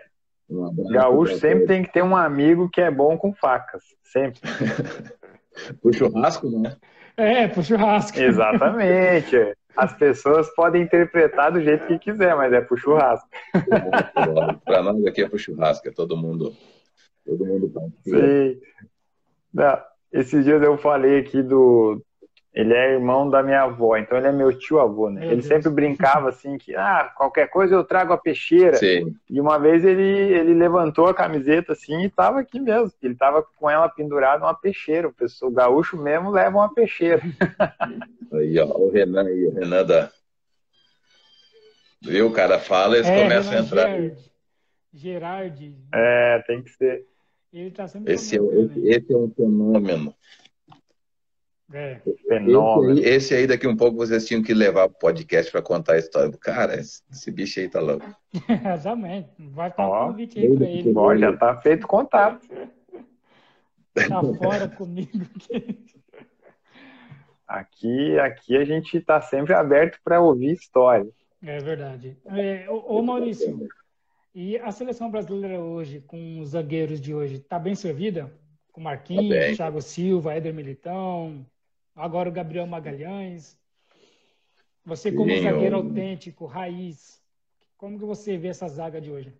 B: um Gaúcho sempre tem que ter um amigo que é bom com facas. Sempre.
C: pro churrasco, né?
A: É, pro churrasco.
B: Exatamente. As pessoas podem interpretar do jeito que quiser, mas é pro churrasco.
C: Para nós aqui é pro churrasco, é todo mundo. Todo mundo
B: Sim. Não, esses dias eu falei aqui do, ele é irmão da minha avó, então ele é meu tio avô, né? Meu ele Deus. sempre brincava assim que, ah, qualquer coisa eu trago a peixeira. Sim. E uma vez ele, ele levantou a camiseta assim e tava aqui mesmo. Ele tava com ela pendurada uma peixeira. O pessoal o gaúcho mesmo leva uma peixeira.
C: Aí, ó, o Renan aí, o Renan da. Viu? O cara fala, eles é, começam Renan a entrar.
A: Gerard. Gerard.
B: É, tem que ser.
A: Ele tá sempre
C: esse, é, esse, esse é um fenômeno.
A: É.
C: Fenômeno. Esse aí, esse aí, daqui um pouco, vocês tinham que levar o podcast para contar a história do cara. Esse, esse bicho aí tá louco.
A: Exatamente. Vai estar um convite aí para ele.
B: Ó, já tá feito contato.
A: Tá fora comigo.
B: Aqui, aqui a gente está sempre aberto para ouvir história.
A: É verdade. É, ô, ô, Maurício, e a seleção brasileira hoje, com os zagueiros de hoje, está bem servida? Com Marquinhos, tá Thiago Silva, Éder Militão, agora o Gabriel Magalhães. Você como zagueiro autêntico, raiz, como que você vê essa zaga de hoje?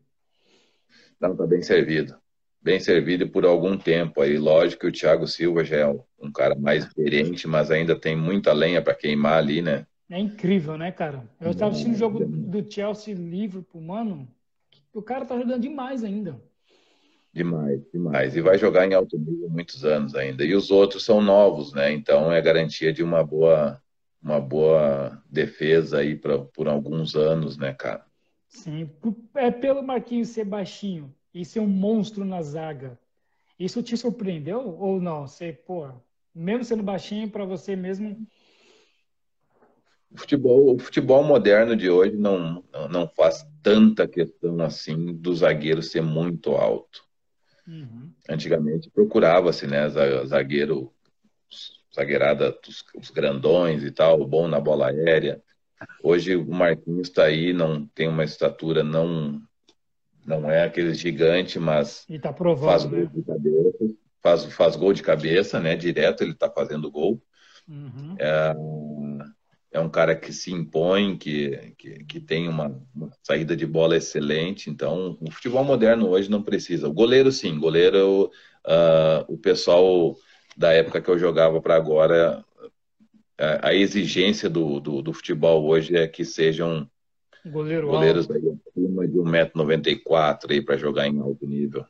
C: Não, tá bem servido. Bem servido por algum tempo aí. Lógico que o Thiago Silva já é um cara mais experiente, mas ainda tem muita lenha para queimar ali, né?
A: É incrível, né, cara? Eu estava assistindo o jogo do Chelsea Liverpool, mano. O cara tá jogando demais ainda.
C: Demais, demais. E vai jogar em alto nível muitos anos ainda. E os outros são novos, né? Então é garantia de uma boa, uma boa defesa aí pra, por alguns anos, né, cara?
A: Sim. É pelo Marquinhos ser baixinho e ser um monstro na zaga. Isso te surpreendeu ou não? Você, pô, mesmo sendo baixinho para você mesmo.
C: O futebol, o futebol moderno de hoje não, não faz tanta questão assim do zagueiro ser muito alto. Uhum. Antigamente procurava-se, né, zagueiro zagueirada, os, os grandões e tal, bom na bola aérea. Hoje o Marquinhos está aí, não tem uma estatura, não não é aquele gigante, mas
A: tá provando,
C: faz
A: né?
C: gol de cabeça, faz, faz gol de cabeça, né? Direto ele está fazendo gol.
A: Uhum.
C: É, é um cara que se impõe, que, que, que tem uma, uma, saída de bola excelente. Então, o futebol moderno hoje não precisa. O goleiro, sim, goleiro, uh, o pessoal da época que eu jogava para agora, a, a exigência do, do, do, futebol hoje é que sejam
A: Goleiro
C: goleiros acima de 1,94m aí para jogar em alto nível.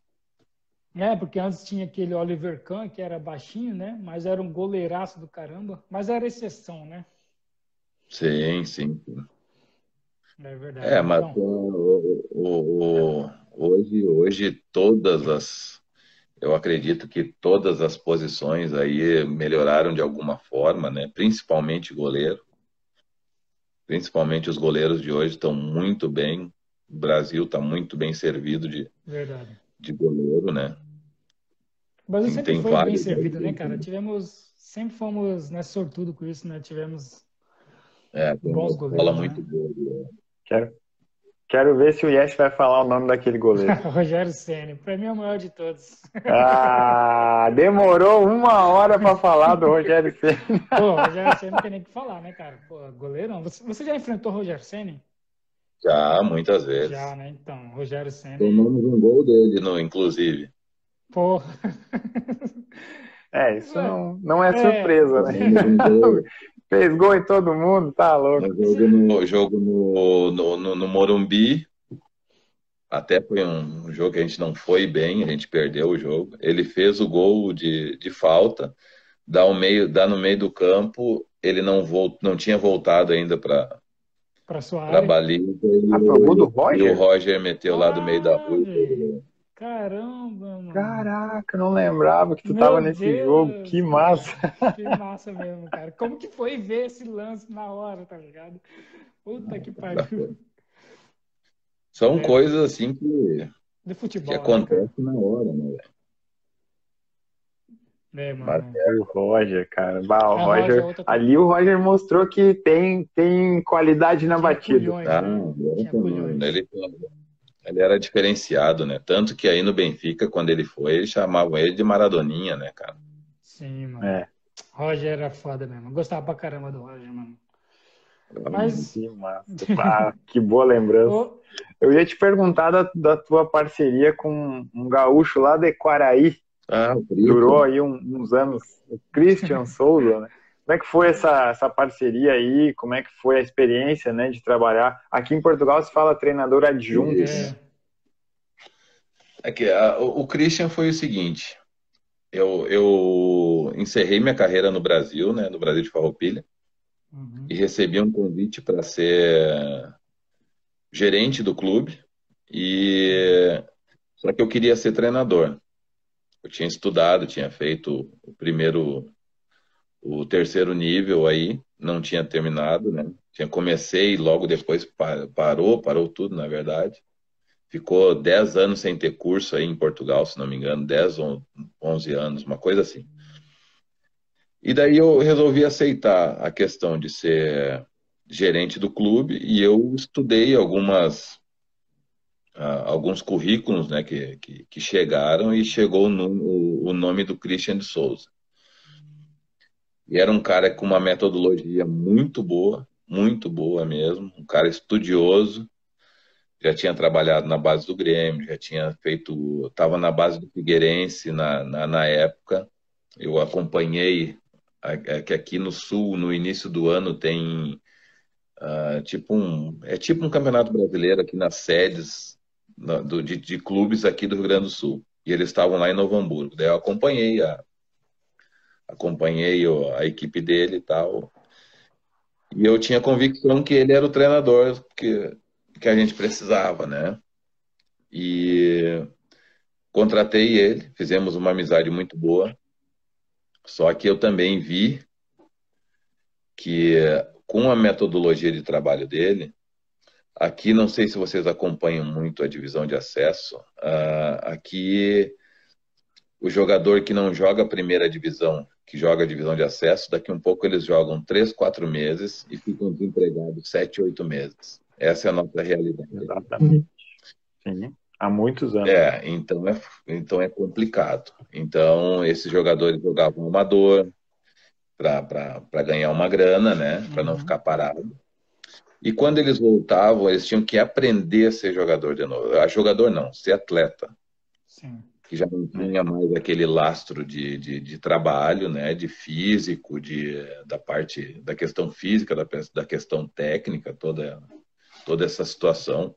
A: É, porque antes tinha aquele Oliver Kahn, que era baixinho, né? Mas era um goleiraço do caramba. Mas era exceção, né?
C: Sim, sim. sim.
A: É verdade.
C: É, mas
A: então,
C: o, o, o, hoje, hoje todas as. Eu acredito que todas as posições aí melhoraram de alguma forma, né? Principalmente goleiro. Principalmente os goleiros de hoje estão muito bem. O Brasil está muito bem servido de,
A: verdade.
C: de goleiro, né?
A: O Brasil
C: Tem
A: sempre foi bem servido, né,
C: né?
A: cara? Tivemos. Sempre fomos né, sortudo com isso, né? Tivemos.
C: É, tem
A: Bons goleiros,
C: bola
A: né?
C: muito boa. né?
B: Quero, quero ver se o Yesh vai falar o nome daquele goleiro.
A: Rogério Ceni, para mim é o maior de todos.
B: Ah, demorou uma hora para falar do Rogério Ceni.
A: Pô, Rogério Ceni não tem nem o que falar, né, cara? Pô, goleirão. Você, você já enfrentou o Rogério Ceni?
C: Já, muitas vezes.
A: Já, né? Então, Rogério Ceni.
C: Tomamos um gol dele, no, inclusive.
A: Pô.
B: É, isso não, não é
A: É.
B: surpresa, né? Fez gol em todo mundo, tá louco.
C: No jogo no, jogo no, no, no, no Morumbi, até foi um jogo que a gente não foi bem, a gente perdeu o jogo. Ele fez o gol de, de falta, dá, o meio, dá no meio do campo, ele não, volt, não tinha voltado ainda para
A: Pra sua
C: a baliza. E,
B: Ah, o
C: e o
B: Roger?
C: Roger meteu lá do meio da rua.
A: Ah. Caramba, mano.
B: Caraca, não lembrava que tu
A: Meu
B: tava nesse
A: Deus,
B: jogo. Que massa.
A: cara. Que massa mesmo, cara. Como que foi ver esse lance na hora, tá ligado? Puta que pariu.
C: São
A: É.
C: coisas assim que,
A: De futebol.
C: que
A: né, cara?
C: acontecem na hora, né? velho?
A: É, mano.
B: Marcelo Roger, cara. Bah, o
A: É,
B: Roger,
A: Roger, outra coisa.
B: ali o Roger mostrou que tem, tem qualidade na
A: Tinha
B: batida.
A: culhões,
C: Ah,
A: né? Tinha
C: então,
A: culhões.
C: Ele, era diferenciado, né? Tanto que aí no Benfica, quando ele foi, eles chamavam ele de Maradoninha, né, cara?
A: Sim, mano.
B: É.
A: Roger era foda mesmo. Eu Gostava pra caramba do Roger, mano. Mas.
B: Ah, que boa lembrança. Eu ia te perguntar da, da tua parceria com um gaúcho lá de Quaraí.
C: Ah.
B: Durou aí um- uns anos. O Christian Souza, né? Como é que foi essa, essa parceria aí? Como é que foi a experiência, né, de trabalhar? Aqui em Portugal se fala treinador adjunto.
A: é,
C: É que a- o o Christian foi o seguinte. Eu, eu encerrei minha carreira no Brasil, né, no Brasil de Farroupilha,
A: uhum.
C: e recebi um convite para ser gerente do clube, e só que eu queria ser treinador. Eu tinha estudado, tinha feito o primeiro, o terceiro nível aí, não tinha terminado, né? Tinha comecei logo depois pa- parou, parou tudo, na verdade. Ficou 10 anos sem ter curso aí em Portugal, se não me engano, 10 ou 11 anos, uma coisa assim. E daí eu resolvi aceitar a questão de ser gerente do clube e eu estudei algumas ah, alguns currículos né, que, que, que chegaram e chegou no, o, o nome do Christian de Souza. E era um cara com uma metodologia muito boa, muito boa mesmo, um cara estudioso, já tinha trabalhado na base do Grêmio, já tinha feito, estava na base do Figueirense na, na, na época. Eu acompanhei a- que aqui no Sul, no início do ano, tem ah, tipo um, é tipo um campeonato brasileiro aqui nas sedes na- do- de, de clubes aqui do Rio Grande do Sul. E eles estavam lá em Novo Hamburgo. Daí eu acompanhei a, acompanhei a equipe dele e tal. E eu tinha convicção que ele era o treinador que, que a gente precisava, né? E contratei ele, fizemos uma amizade muito boa. Só que eu também vi que com a metodologia de trabalho dele, aqui não sei se vocês acompanham muito a divisão de acesso, ah, aqui o jogador que não joga a primeira divisão, que joga a divisão de acesso, daqui um pouco eles jogam três, quatro meses e ficam desempregados sete, oito meses. Essa é a nossa realidade.
B: Exatamente. Sim. Há muitos anos.
C: É, então é, então é complicado. Então, esses jogadores jogavam amador para ganhar uma grana, né? Para não uhum. ficar parado. E quando eles voltavam, eles tinham que aprender a ser jogador de novo. A jogador não, ser atleta. Sim. Que já não tinha mais aquele lastro de, de, de, trabalho, né? De físico, de, da parte da questão física, da, da questão técnica, toda, toda essa situação.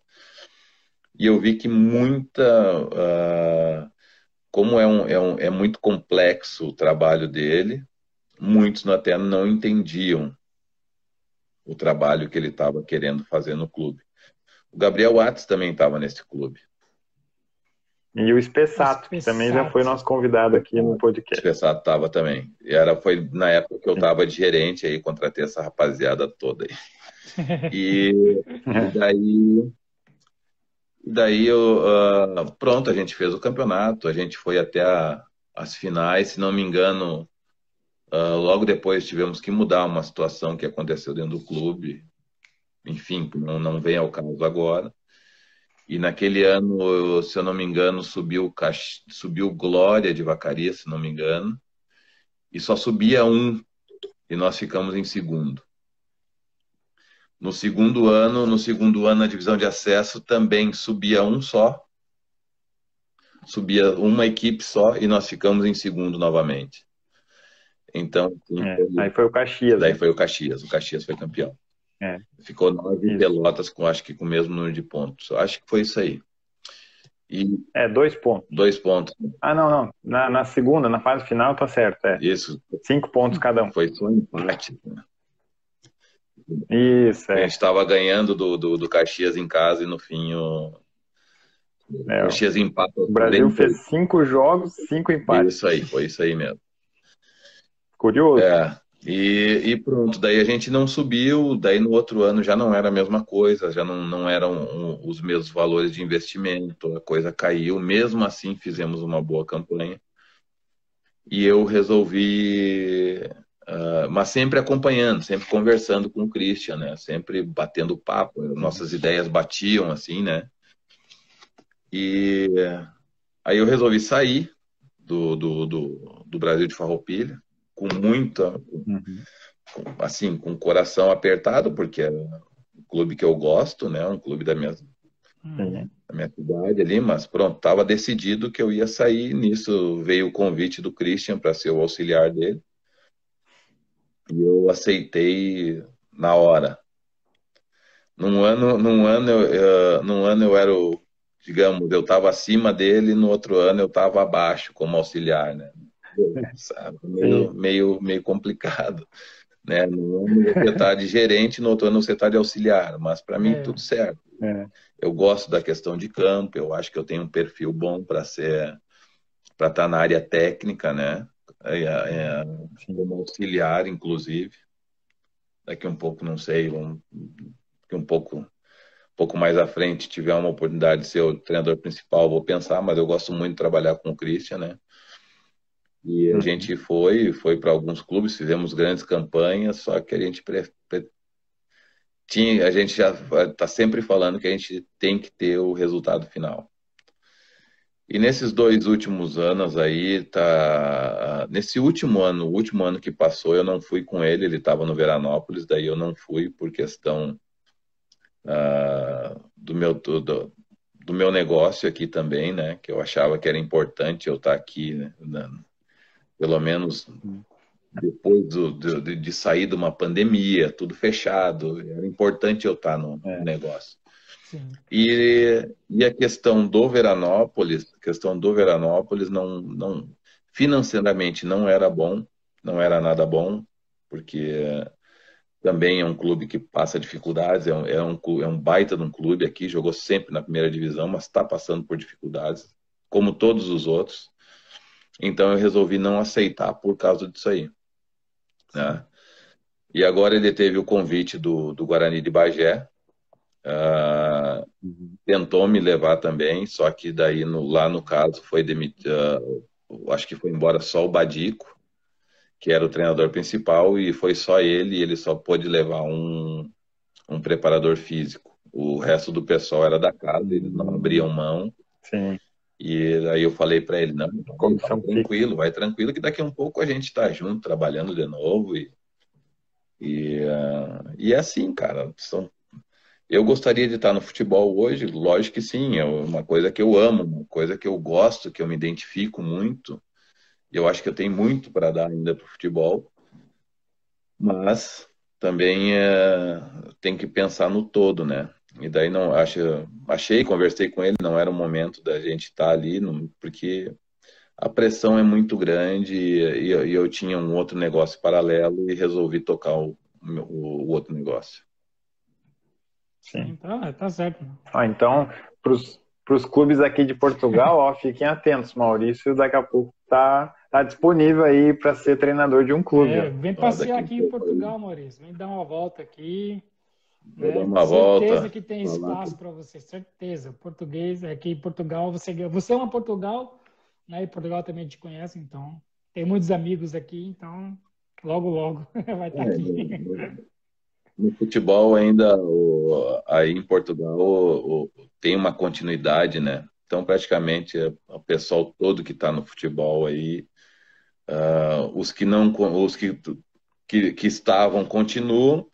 C: E eu vi que muita. Uh, como é, um, é, um, é muito complexo o trabalho dele, muitos até não entendiam o trabalho que ele estava querendo fazer no clube. O Gabriel Watts também estava nesse clube.
B: E o Espessato, que também já foi nosso convidado aqui no podcast.
C: O Espessato estava também. E era, foi na época que eu estava de gerente aí, contratei essa rapaziada toda aí. E, e daí, daí eu, uh, pronto, a gente fez o campeonato, a gente foi até a, as finais, se não me engano, Uh, logo depois tivemos que mudar uma situação que aconteceu dentro do clube, enfim, não, não vem ao caso agora. E naquele ano, se eu não me engano, subiu, subiu Glória de Vacaria, se não me engano, e só subia um, e nós ficamos em segundo. No segundo ano, no segundo ano, na divisão de acesso também subia um só, subia uma equipe só, e nós ficamos em segundo novamente. Então,
B: é, foi... aí foi o Caxias.
C: Daí né? foi o Caxias. O Caxias foi campeão. É. Ficou nove isso. Pelotas com acho que com o mesmo número de pontos. Acho que foi isso aí.
B: E... É, dois pontos.
C: Dois pontos.
B: Ah, não, não. Na, na segunda, na fase final, tá certo. É.
C: Isso.
B: Cinco pontos cada um.
C: Foi só empate. Né?
B: Isso, é.
C: A gente estava ganhando do, do, do, Caxias em casa e no fim o. É, Caxias empata.
B: O Brasil fez cinco jogos, cinco empates.
C: Isso aí, foi isso aí mesmo.
B: Curioso.
C: É. E, e, pronto, daí a gente não subiu, daí no outro ano já não era a mesma coisa, já não, não eram os mesmos valores de investimento, a coisa caiu, mesmo assim fizemos uma boa campanha. E eu resolvi, uh, mas sempre acompanhando, sempre conversando com o Christian, né? Sempre batendo papo, nossas ideias batiam assim, né? E aí eu resolvi sair do, do, do, do Brasil de Farroupilha, com muita, uhum. assim, com o coração apertado, porque é um clube que eu gosto, né? Um clube da minha, uhum. da minha cidade ali, mas pronto, estava decidido que eu ia sair. Nisso veio o convite do Christian para ser o auxiliar dele. E eu aceitei na hora. Num ano, num ano, eu, eu num ano eu era o, digamos, eu estava acima dele, no outro ano eu estava abaixo como auxiliar, né? Sabe? Meio, meio, meio complicado. Né? No ano você está de gerente, no outro ano você está de auxiliar, mas para mim é. tudo certo. É. Eu gosto da questão de campo, eu acho que eu tenho um perfil bom para ser para estar tá na área técnica, né? É, é, como auxiliar, inclusive. Daqui um pouco, não sei, um, um pouco um pouco mais à frente tiver uma oportunidade de ser o treinador principal, vou pensar, mas eu gosto muito de trabalhar com o Christian, né? E a uhum. gente foi, foi para alguns clubes, fizemos grandes campanhas, só que a gente pre... tinha, a gente já está sempre falando que a gente tem que ter o resultado final. E nesses dois últimos anos aí, tá. Nesse último ano, o último ano que passou, eu não fui com ele, ele estava no Veranópolis, daí eu não fui por questão uh, do meu do, do meu negócio aqui também, né? Que eu achava que era importante eu estar tá aqui, né? Pelo menos depois do, de, de, sair de uma pandemia, tudo fechado, era importante eu estar no, é. negócio. E, e a questão do Veranópolis, a questão do Veranópolis não, não financeiramente não era bom, não era nada bom, porque também é um clube que passa dificuldades, é um, é um, é um baita de um clube aqui, jogou sempre na primeira divisão, mas está passando por dificuldades, como todos os outros. Então eu resolvi não aceitar por causa disso aí. Né? E agora ele teve o convite do, do Guarani de Bagé. Uh. Tentou me levar também, só que daí no, lá no caso foi demitido. Uh, acho que foi embora só o Badico, que era o treinador principal, e foi só ele, e ele só pôde levar um, um preparador físico. O resto do pessoal era da casa, eles não abriam mão.
B: Sim.
C: E aí eu falei para ele, não, vai tranquilo, vai tranquilo, que daqui a um pouco a gente está junto, trabalhando de novo. E, e, uh, e é assim, cara, são eu gostaria de estar no futebol hoje, lógico que sim, é uma coisa que eu amo, uma coisa que eu gosto, que eu me identifico muito. Eu acho que eu tenho muito para dar ainda para o futebol, mas também é, tem que pensar no todo, né? E daí não acho, achei, conversei com ele, não era o momento da gente estar ali, não, porque a pressão é muito grande e, e, eu tinha um outro negócio paralelo e resolvi tocar o, o, o outro negócio.
A: Sim. Tá, tá certo.
B: Ah, então, para os clubes aqui de Portugal, ó, fiquem atentos, Maurício daqui a pouco tá, tá disponível aí para ser treinador de um clube. É,
A: vem passear aqui em Portugal, Maurício. Vem dar uma volta aqui.
C: Né? Dar uma volta.
A: Certeza que tem espaço para você, certeza. Português, aqui em Portugal, você, você é uma Portugal, né? E Portugal também te conhece, então. Tem muitos amigos aqui, então logo, logo vai estar tá é, aqui. É, é
C: no futebol ainda o, aí em Portugal o, o, tem uma continuidade, né? Então praticamente o pessoal todo que está no futebol aí, uh, os que não, os que, que, que estavam continuam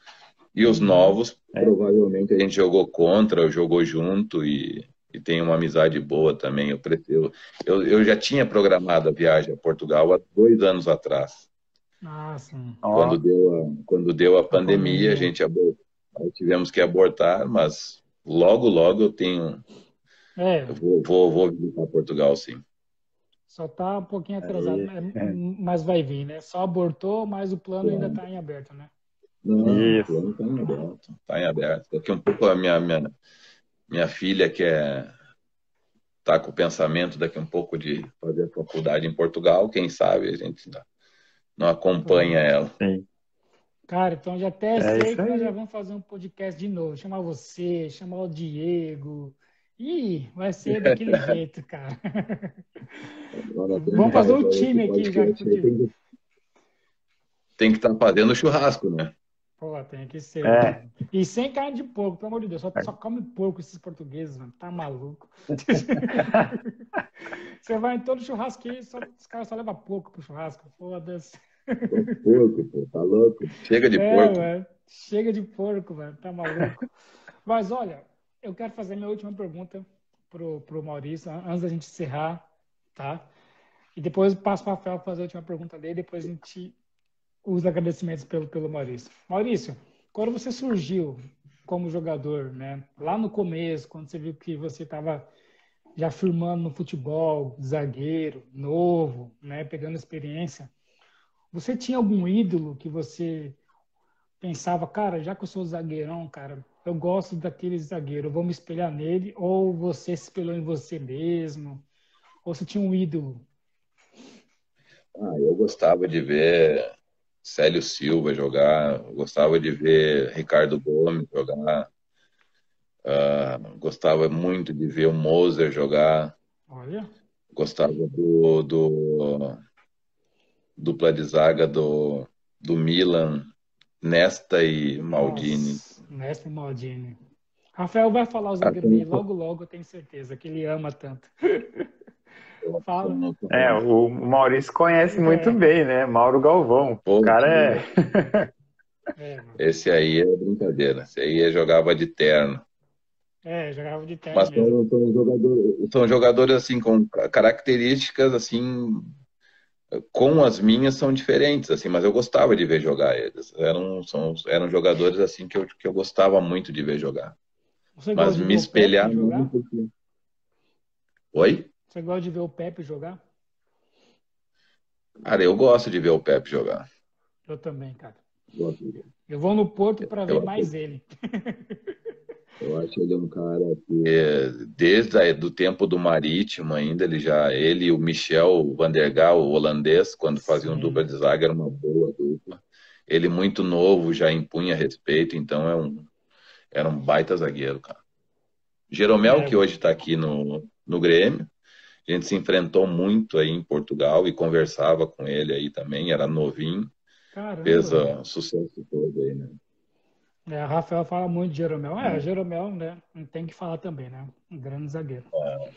C: e os novos é. provavelmente a gente jogou contra, ou jogou junto e, e tem uma amizade boa também. Eu, eu, eu já tinha programado a viagem a Portugal há dois anos atrás.
A: Ah, sim.
C: Quando, deu a, quando deu a pandemia, a gente abortou, tivemos que abortar, mas logo, logo eu tenho. É. Eu vou, vou, vou visitar Portugal, sim.
A: Só está um pouquinho atrasado, é. mas vai vir, né? Só abortou, mas o plano é. ainda está em aberto, né?
C: Não, Isso. está em aberto. Está em aberto. Daqui um pouco a minha, minha, minha filha quer tá com o pensamento daqui um pouco de fazer faculdade em Portugal, quem sabe a gente não acompanha ela. Sim.
A: Cara, então já até é sei que nós já vamos fazer um podcast de novo. Chamar você, chamar o Diego. Ih, vai ser daquele jeito, cara. vamos fazer um time aqui já.
C: Tem, tem que estar tá fazendo churrasco, né?
A: Pô, tem que ser. É. E sem carne de porco, pelo amor de Deus. Só, só come porco esses portugueses, mano. Tá maluco. Você vai em todo churrasco aí, só, os caras só levam porco pro churrasco. Foda-se.
C: Porco, pô, tá louco? Chega de é, porco.
A: Mano, chega de porco, mano, tá maluco. Mas olha, eu quero fazer minha última pergunta pro, pro Maurício, antes da gente encerrar, tá? E depois passo para o Rafael fazer a última pergunta dele, depois a gente usa agradecimentos pelo, pelo Maurício. Maurício, quando você surgiu como jogador, né? Lá no começo, quando você viu que você estava já firmando no futebol, zagueiro, novo, né? Pegando experiência, você tinha algum ídolo que você pensava, cara, já que eu sou zagueirão, cara, eu gosto daquele zagueiro, eu vou me espelhar nele, ou você se espelhou em você mesmo, ou você tinha um ídolo?
C: Ah, eu gostava de ver Célio Silva jogar, gostava de ver Ricardo Gomes jogar, uh, gostava muito de ver o Moser jogar.
A: Olha.
C: Gostava do, do dupla de zaga do, do Milan, Nesta e Maldini. Nossa,
A: Nesta e Maldini. Rafael vai falar os dele logo, logo, eu tenho certeza que ele ama tanto.
B: Fala. É, o Maurício conhece é. muito bem, né? Mauro Galvão. Pô, o cara é.
C: é Esse aí é brincadeira. Esse aí jogava de terno.
A: É, jogava de terno.
C: Mas são, são, jogadores, são jogadores assim com características assim com as minhas são diferentes, assim, mas eu gostava de ver jogar eles. Eram, são, eram jogadores assim que eu, que eu gostava muito de ver jogar. Você mas me espelhar muito. Oi?
A: Você gosta de ver o Pepe jogar?
C: Cara, eu gosto de ver o Pepe jogar.
A: Eu também, cara. Eu vou no Porto para ver mais ele.
C: Eu acho ele um cara que, desde o do tempo do Marítimo ainda, ele já, ele e o Michel Van der Gaal, o holandês, quando faziam Sim. dupla de zaga, era uma boa dupla. Ele muito novo, já impunha respeito, então é um, era um baita zagueiro, cara. Jeromel, é. que hoje está aqui no, no Grêmio, A gente se enfrentou muito aí em Portugal e conversava com ele aí também, era novinho. Caramba. Fez o sucesso todo aí, né?
A: É, Rafael fala muito de Jeromel. É, Jeromel, né? Tem que falar também, né? Um grande zagueiro. É.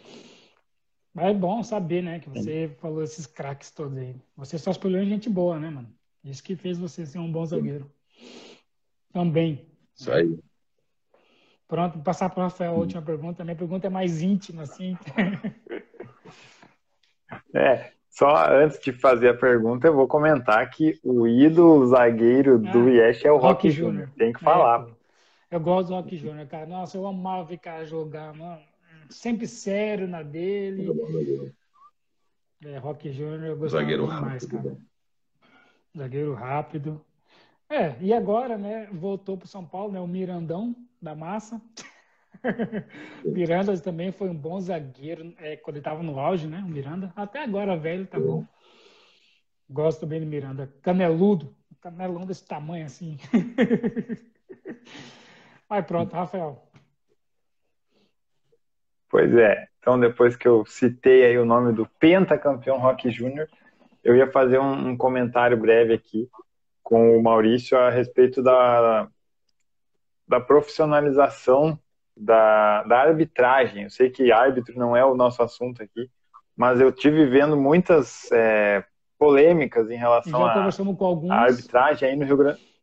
A: Mas é bom saber, né? Que você Sim. falou esses craques todos aí. Você só escolheu gente boa, né, mano? Isso que fez você ser um bom zagueiro. Também.
C: Isso aí.
A: Pronto, vou passar para o Rafael a última pergunta. Minha pergunta é mais íntima, assim.
B: É, só antes de fazer a pergunta, eu vou comentar que o ídolo zagueiro do ah, é o Rock, Rock Júnior. Tem que falar.
A: É, eu gosto do Rock Júnior, cara. Nossa, eu amava ver cara jogar, mano. Sempre sério na dele. É, Rock Júnior, eu gostava zagueiro demais, rápido, cara. Né? Zagueiro rápido. É, e agora, né, voltou para São Paulo, né, o Mirandão da massa. Miranda também foi um bom zagueiro é, quando ele estava no auge, né? O Miranda. Até agora, velho, tá bom. Gosto bem do Miranda. Caneludo. Canelão desse tamanho assim. Vai pronto, Rafael.
B: Pois é. Então, depois que eu citei aí o nome do pentacampeão Rock Júnior, eu ia fazer um, um comentário breve aqui com o Maurício a respeito da, da profissionalização da, da arbitragem. Eu sei que árbitro não é o nosso assunto aqui, mas eu tive vendo muitas é, polêmicas em relação à arbitragem aí no Rio Grande.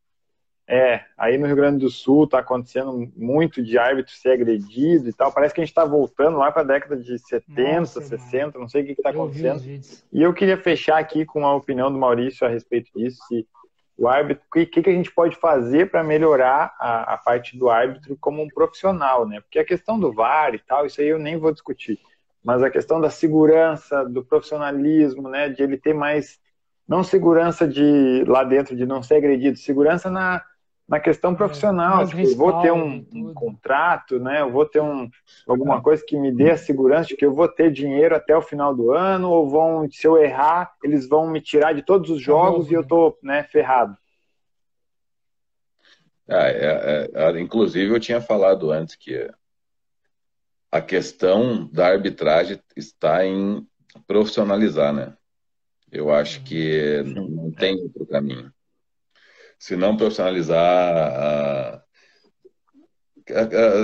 B: É, aí no Rio Grande do Sul está acontecendo muito de árbitro ser agredido e tal. Parece que a gente está voltando lá para a década de 70, Nossa, 60, mano. não sei o que está acontecendo. E eu queria fechar aqui com a opinião do Maurício a respeito disso. Se o árbitro, o que, que a gente pode fazer para melhorar a, a, parte do árbitro como um profissional, né? Porque a questão do VAR e tal, isso aí eu nem vou discutir. Mas a questão da segurança, do profissionalismo, né? De ele ter mais, não segurança de lá dentro de não ser agredido, segurança na, na questão é, profissional. É, tipo, eu vou ter um, um, contrato, né? Eu vou ter um, alguma é. coisa que me dê a segurança de que eu vou ter dinheiro até o final do ano, ou vão, se eu errar, eles vão me tirar de todos os tá jogos e eu tô né, ferrado.
C: Ah, é, é, inclusive, eu tinha falado antes que a questão da arbitragem está em profissionalizar, né? Eu acho que não tem outro caminho se não profissionalizar,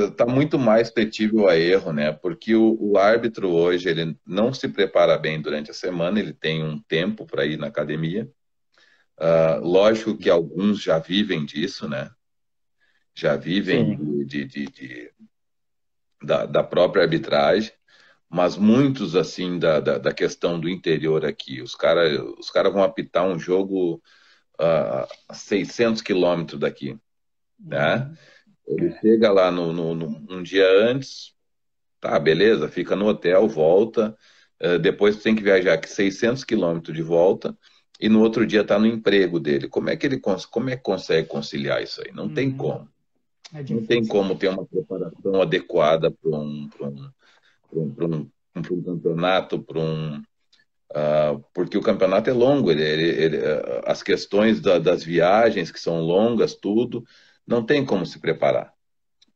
C: está muito mais suscetível a erro, né? Porque o, o, árbitro hoje ele não se prepara bem durante a semana, ele tem um tempo para ir na academia. Uh, lógico que alguns já vivem disso, né? Já vivem de, de, de, da, da, própria arbitragem, mas muitos assim da, da, da questão do interior aqui, os caras os cara vão apitar um jogo a 600 quilômetros daqui. Né? Ele chega lá no, no, no, um dia antes, tá, beleza, fica no hotel, volta, uh, depois tem que viajar aqui 600 quilômetros de volta, e no outro dia está no emprego dele. Como é que ele como é que consegue conciliar isso aí? Não uhum. tem como. É não tem como ter uma preparação adequada para um, um, um, um, um campeonato, para um, Uh, porque o campeonato é longo, ele, ele, ele, uh, as questões da, das viagens que são longas, tudo, não tem como se preparar.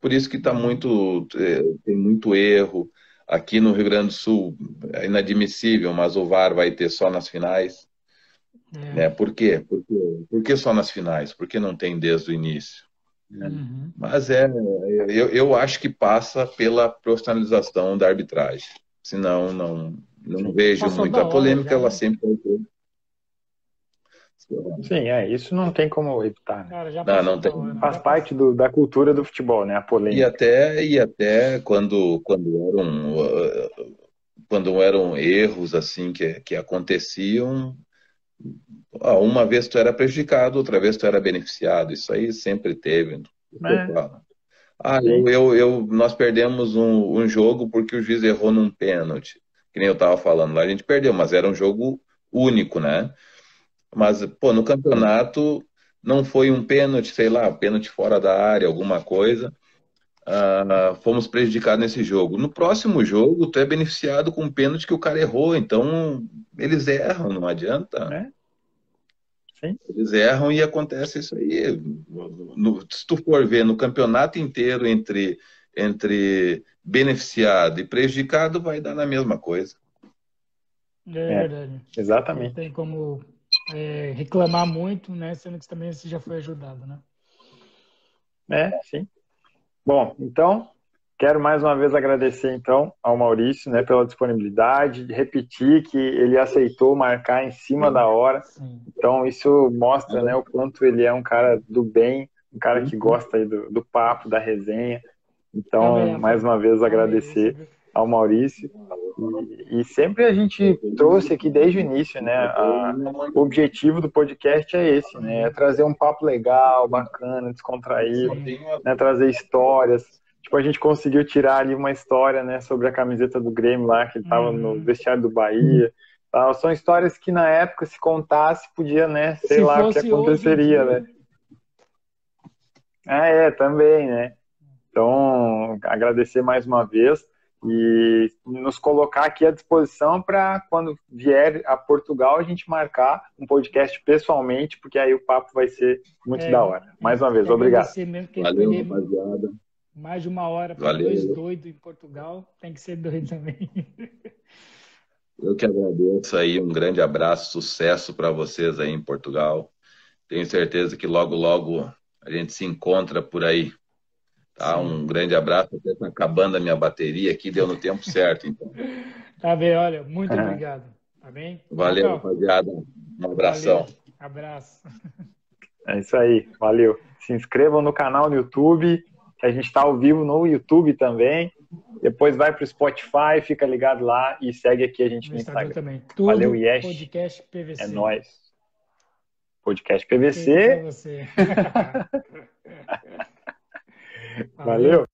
C: Por isso que está muito, é, tem muito erro. Aqui no Rio Grande do Sul é inadmissível, mas o VAR vai ter só nas finais. É. Né? Por quê? Por quê? Por que só nas finais? Por que não tem desde o início? Né? Uhum. Mas é, eu, eu acho que passa pela profissionalização da arbitragem. Senão, não, não vejo Passou muito. A polêmica, ela né? sempre.
B: Sim, é, isso não tem como evitar. Né?
C: Cara, não, não tem.
B: Faz parte do, da cultura do futebol, né? A polêmica.
C: E até, e até quando, quando eram quando eram erros assim que, que aconteciam, uma vez tu era prejudicado, outra vez tu era beneficiado. Isso aí sempre teve. É. Ah, eu, eu, eu, nós perdemos um, um jogo porque o juiz errou num pênalti que nem eu estava falando lá, a gente perdeu, mas era um jogo único, né? Mas, pô, no campeonato não foi um pênalti, sei lá, pênalti fora da área, alguma coisa. Uh, fomos prejudicados nesse jogo. No próximo jogo, tu é beneficiado com um pênalti que o cara errou, então eles erram, não adianta. É. Sim. Eles erram e acontece isso aí. No, se tu for ver no campeonato inteiro entre entre beneficiado e prejudicado vai dar na mesma coisa.
A: É, é verdade.
B: Exatamente.
A: Não tem como é, reclamar muito, né? Sendo que também você já foi ajudado, né?
B: É, sim. Bom, então, quero mais uma vez agradecer, então, ao Maurício, né, pela disponibilidade, repetir que ele aceitou marcar em cima da hora. Sim. Então, isso mostra, né, o quanto ele é um cara do bem, um cara que gosta do, do papo, da resenha. Então, mais uma vez, agradecer ao Maurício. E, e, sempre a gente trouxe aqui desde o início, né? A, o objetivo do podcast é esse, né? É trazer um papo legal, bacana, descontraído, né? trazer histórias. Tipo, a gente conseguiu tirar ali uma história, né, sobre a camiseta do Grêmio lá, que ele tava no uhum. vestiário do Bahia. Tal. São histórias que na época, se contasse, podia, né? Sei se lá o que aconteceria, hoje, né? Ah, é, também, né? Então, agradecer mais uma vez e nos colocar aqui à disposição para quando vier a Portugal a gente marcar um podcast pessoalmente, porque aí o papo vai ser muito é, da hora. Mais uma vez, obrigado.
C: Valeu, rapaziada.
A: Mais de uma hora para dois doidos em Portugal, tem que ser doido também.
C: Eu que agradeço aí, um grande abraço, sucesso para vocês aí em Portugal. Tenho certeza que logo, logo a gente se encontra por aí. Tá? Um grande abraço. Até tá acabando a minha bateria aqui, deu no tempo certo. Então.
A: Tá bem, olha, muito obrigado. Tá bem?
C: Valeu, rapaziada. Um abração. Valeu.
A: Abraço.
B: É isso aí, valeu. Se inscrevam no canal no YouTube, que a gente está ao vivo no YouTube também. Depois vai para o Spotify, fica ligado lá e segue aqui a gente no, no Instagram. Instagram.
A: também. Tudo Valeu, Yes. Podcast PVC.
B: É nóis. Podcast PVC.
A: PVC.
B: Valeu.